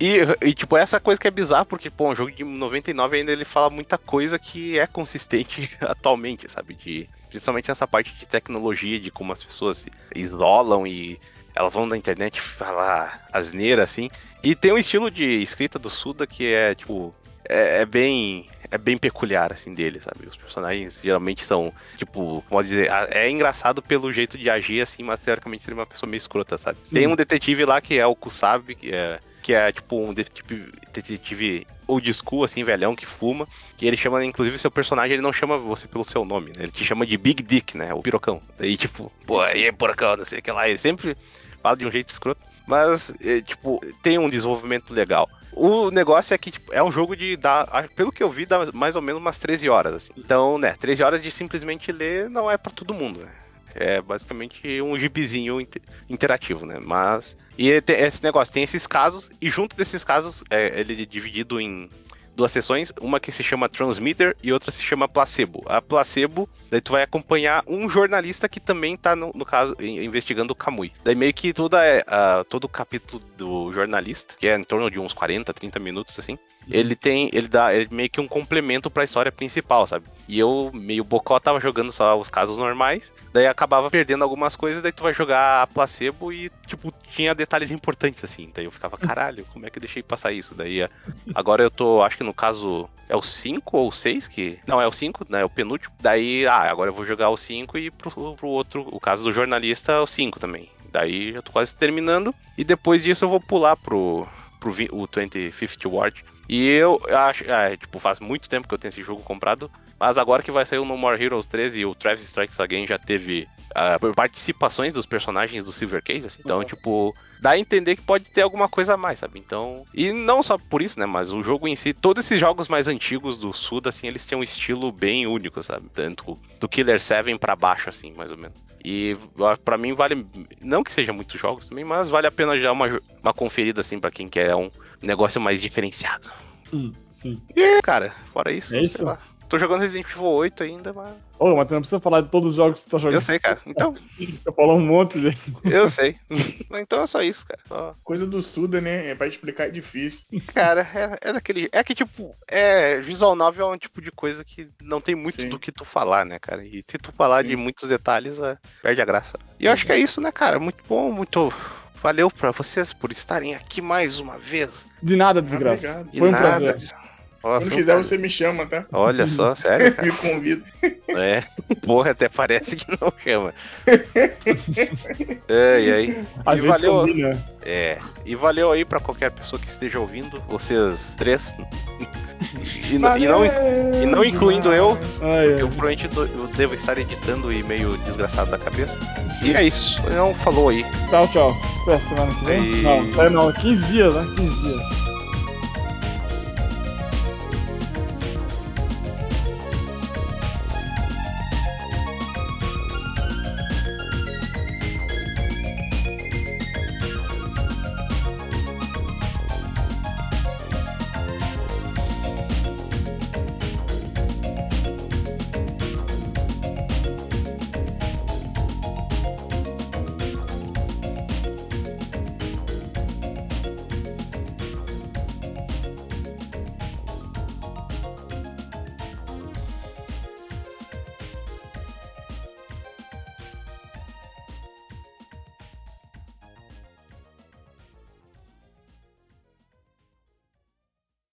Speaker 1: E, e, tipo, essa coisa que é bizarra, porque, pô, um jogo de 99 ainda ele fala muita coisa que é consistente atualmente, sabe? De, principalmente nessa parte de tecnologia, de como as pessoas se isolam e elas vão na internet falar asneira, assim. E tem um estilo de escrita do Suda que é, tipo, é, é, bem é bem peculiar assim dele, sabe? Os personagens geralmente são tipo, pode dizer, é engraçado pelo jeito de agir assim, mas teoricamente seria uma pessoa meio escrota, sabe? Sim. Tem um detetive lá que é o Kusabi, que é que é tipo um detetive, detetive old school, assim, velhão, que fuma. E ele chama, inclusive, seu personagem, ele não chama você pelo seu nome, né? Ele te chama de Big Dick, né? O pirocão. Daí, tipo, pô, aí, porcão, não sei o que lá. Ele sempre fala de um jeito escroto. Mas, é, tipo, tem um desenvolvimento legal. O negócio é que tipo, é um jogo de dar, pelo que eu vi, dá mais ou menos umas 13 horas. Assim. Então, né, 13 horas de simplesmente ler não é para todo mundo, né? É basicamente um gibizinho inter interativo, né? Mas. E tem esse negócio, tem esses casos, e junto desses casos, é, ele é dividido em duas sessões, uma que se chama Transmitter e outra se chama Placebo. A Placebo Daí tu vai acompanhar um jornalista que também tá, no, no caso, investigando o Kamui. Daí meio que toda, é, uh, todo o capítulo do jornalista, que é em torno de uns 40, 30 minutos, assim, ele tem, ele dá ele meio que um complemento para a história principal, sabe? E eu, meio bocó, tava jogando só os casos normais, daí acabava perdendo algumas coisas, daí tu vai jogar a placebo e, tipo, tinha detalhes importantes, assim. Daí eu ficava, caralho, como é que eu deixei passar isso? Daí agora eu tô, acho que no caso, é o 5 ou o 6 que. Não, é o 5, né? É o penúltimo. Daí, ah, agora eu vou jogar o 5 e pro, pro outro, o caso do jornalista, é o 5 também. Daí já tô quase terminando. E depois disso eu vou pular pro, pro o 2050 Ward. E eu acho, é, tipo, faz muito tempo que eu tenho esse jogo comprado, mas agora que vai sair o No More Heroes 13 e o Travis Strikes Again já teve uh, participações dos personagens do Silver Case, assim, então, uhum. tipo, dá a entender que pode ter alguma coisa a mais, sabe? Então, e não só por isso, né, mas o jogo em si, todos esses jogos mais antigos do Suda, assim, eles têm um estilo bem único, sabe? Tanto do Killer 7 para baixo, assim, mais ou menos. E para mim vale, não que seja muitos jogos também, mas vale a pena já uma, uma conferida, assim, para quem quer um negócio mais diferenciado.
Speaker 2: Hum, sim.
Speaker 1: E, cara, fora isso,
Speaker 2: é isso?
Speaker 1: Lá. Tô jogando Resident Evil 8 ainda, mas.
Speaker 2: Ô, oh, mas tu não precisa falar de todos os jogos que tu tá jogando.
Speaker 1: Eu sei, cara. Então.
Speaker 2: Eu falo um monte, gente.
Speaker 1: Eu sei. então é só isso, cara. Só...
Speaker 3: Coisa do Suda, né? É pra explicar é difícil.
Speaker 1: Cara, é, é daquele. É que, tipo, é. Visual novel é um tipo de coisa que não tem muito Sim. do que tu falar, né, cara? E se tu falar Sim. de muitos detalhes, é... perde a graça. E eu acho que é isso, né, cara? Muito bom, muito Valeu para vocês por estarem aqui mais uma vez.
Speaker 2: De nada, desgraça. Foi um nada. prazer.
Speaker 3: Quando quiser, você me chama, tá?
Speaker 1: Olha só, sério.
Speaker 3: me convida.
Speaker 1: É, porra, até parece que não chama. é, e aí?
Speaker 2: A e valeu. Combina.
Speaker 1: É, e valeu aí pra qualquer pessoa que esteja ouvindo, vocês três. E, e, não, e não incluindo eu, ai, porque eu provavelmente eu devo estar editando e meio desgraçado da cabeça. E é isso. Então falou aí.
Speaker 2: Tchau, tchau. Até semana que vem. E... Não, é não, 15 dias, né? 15 dias.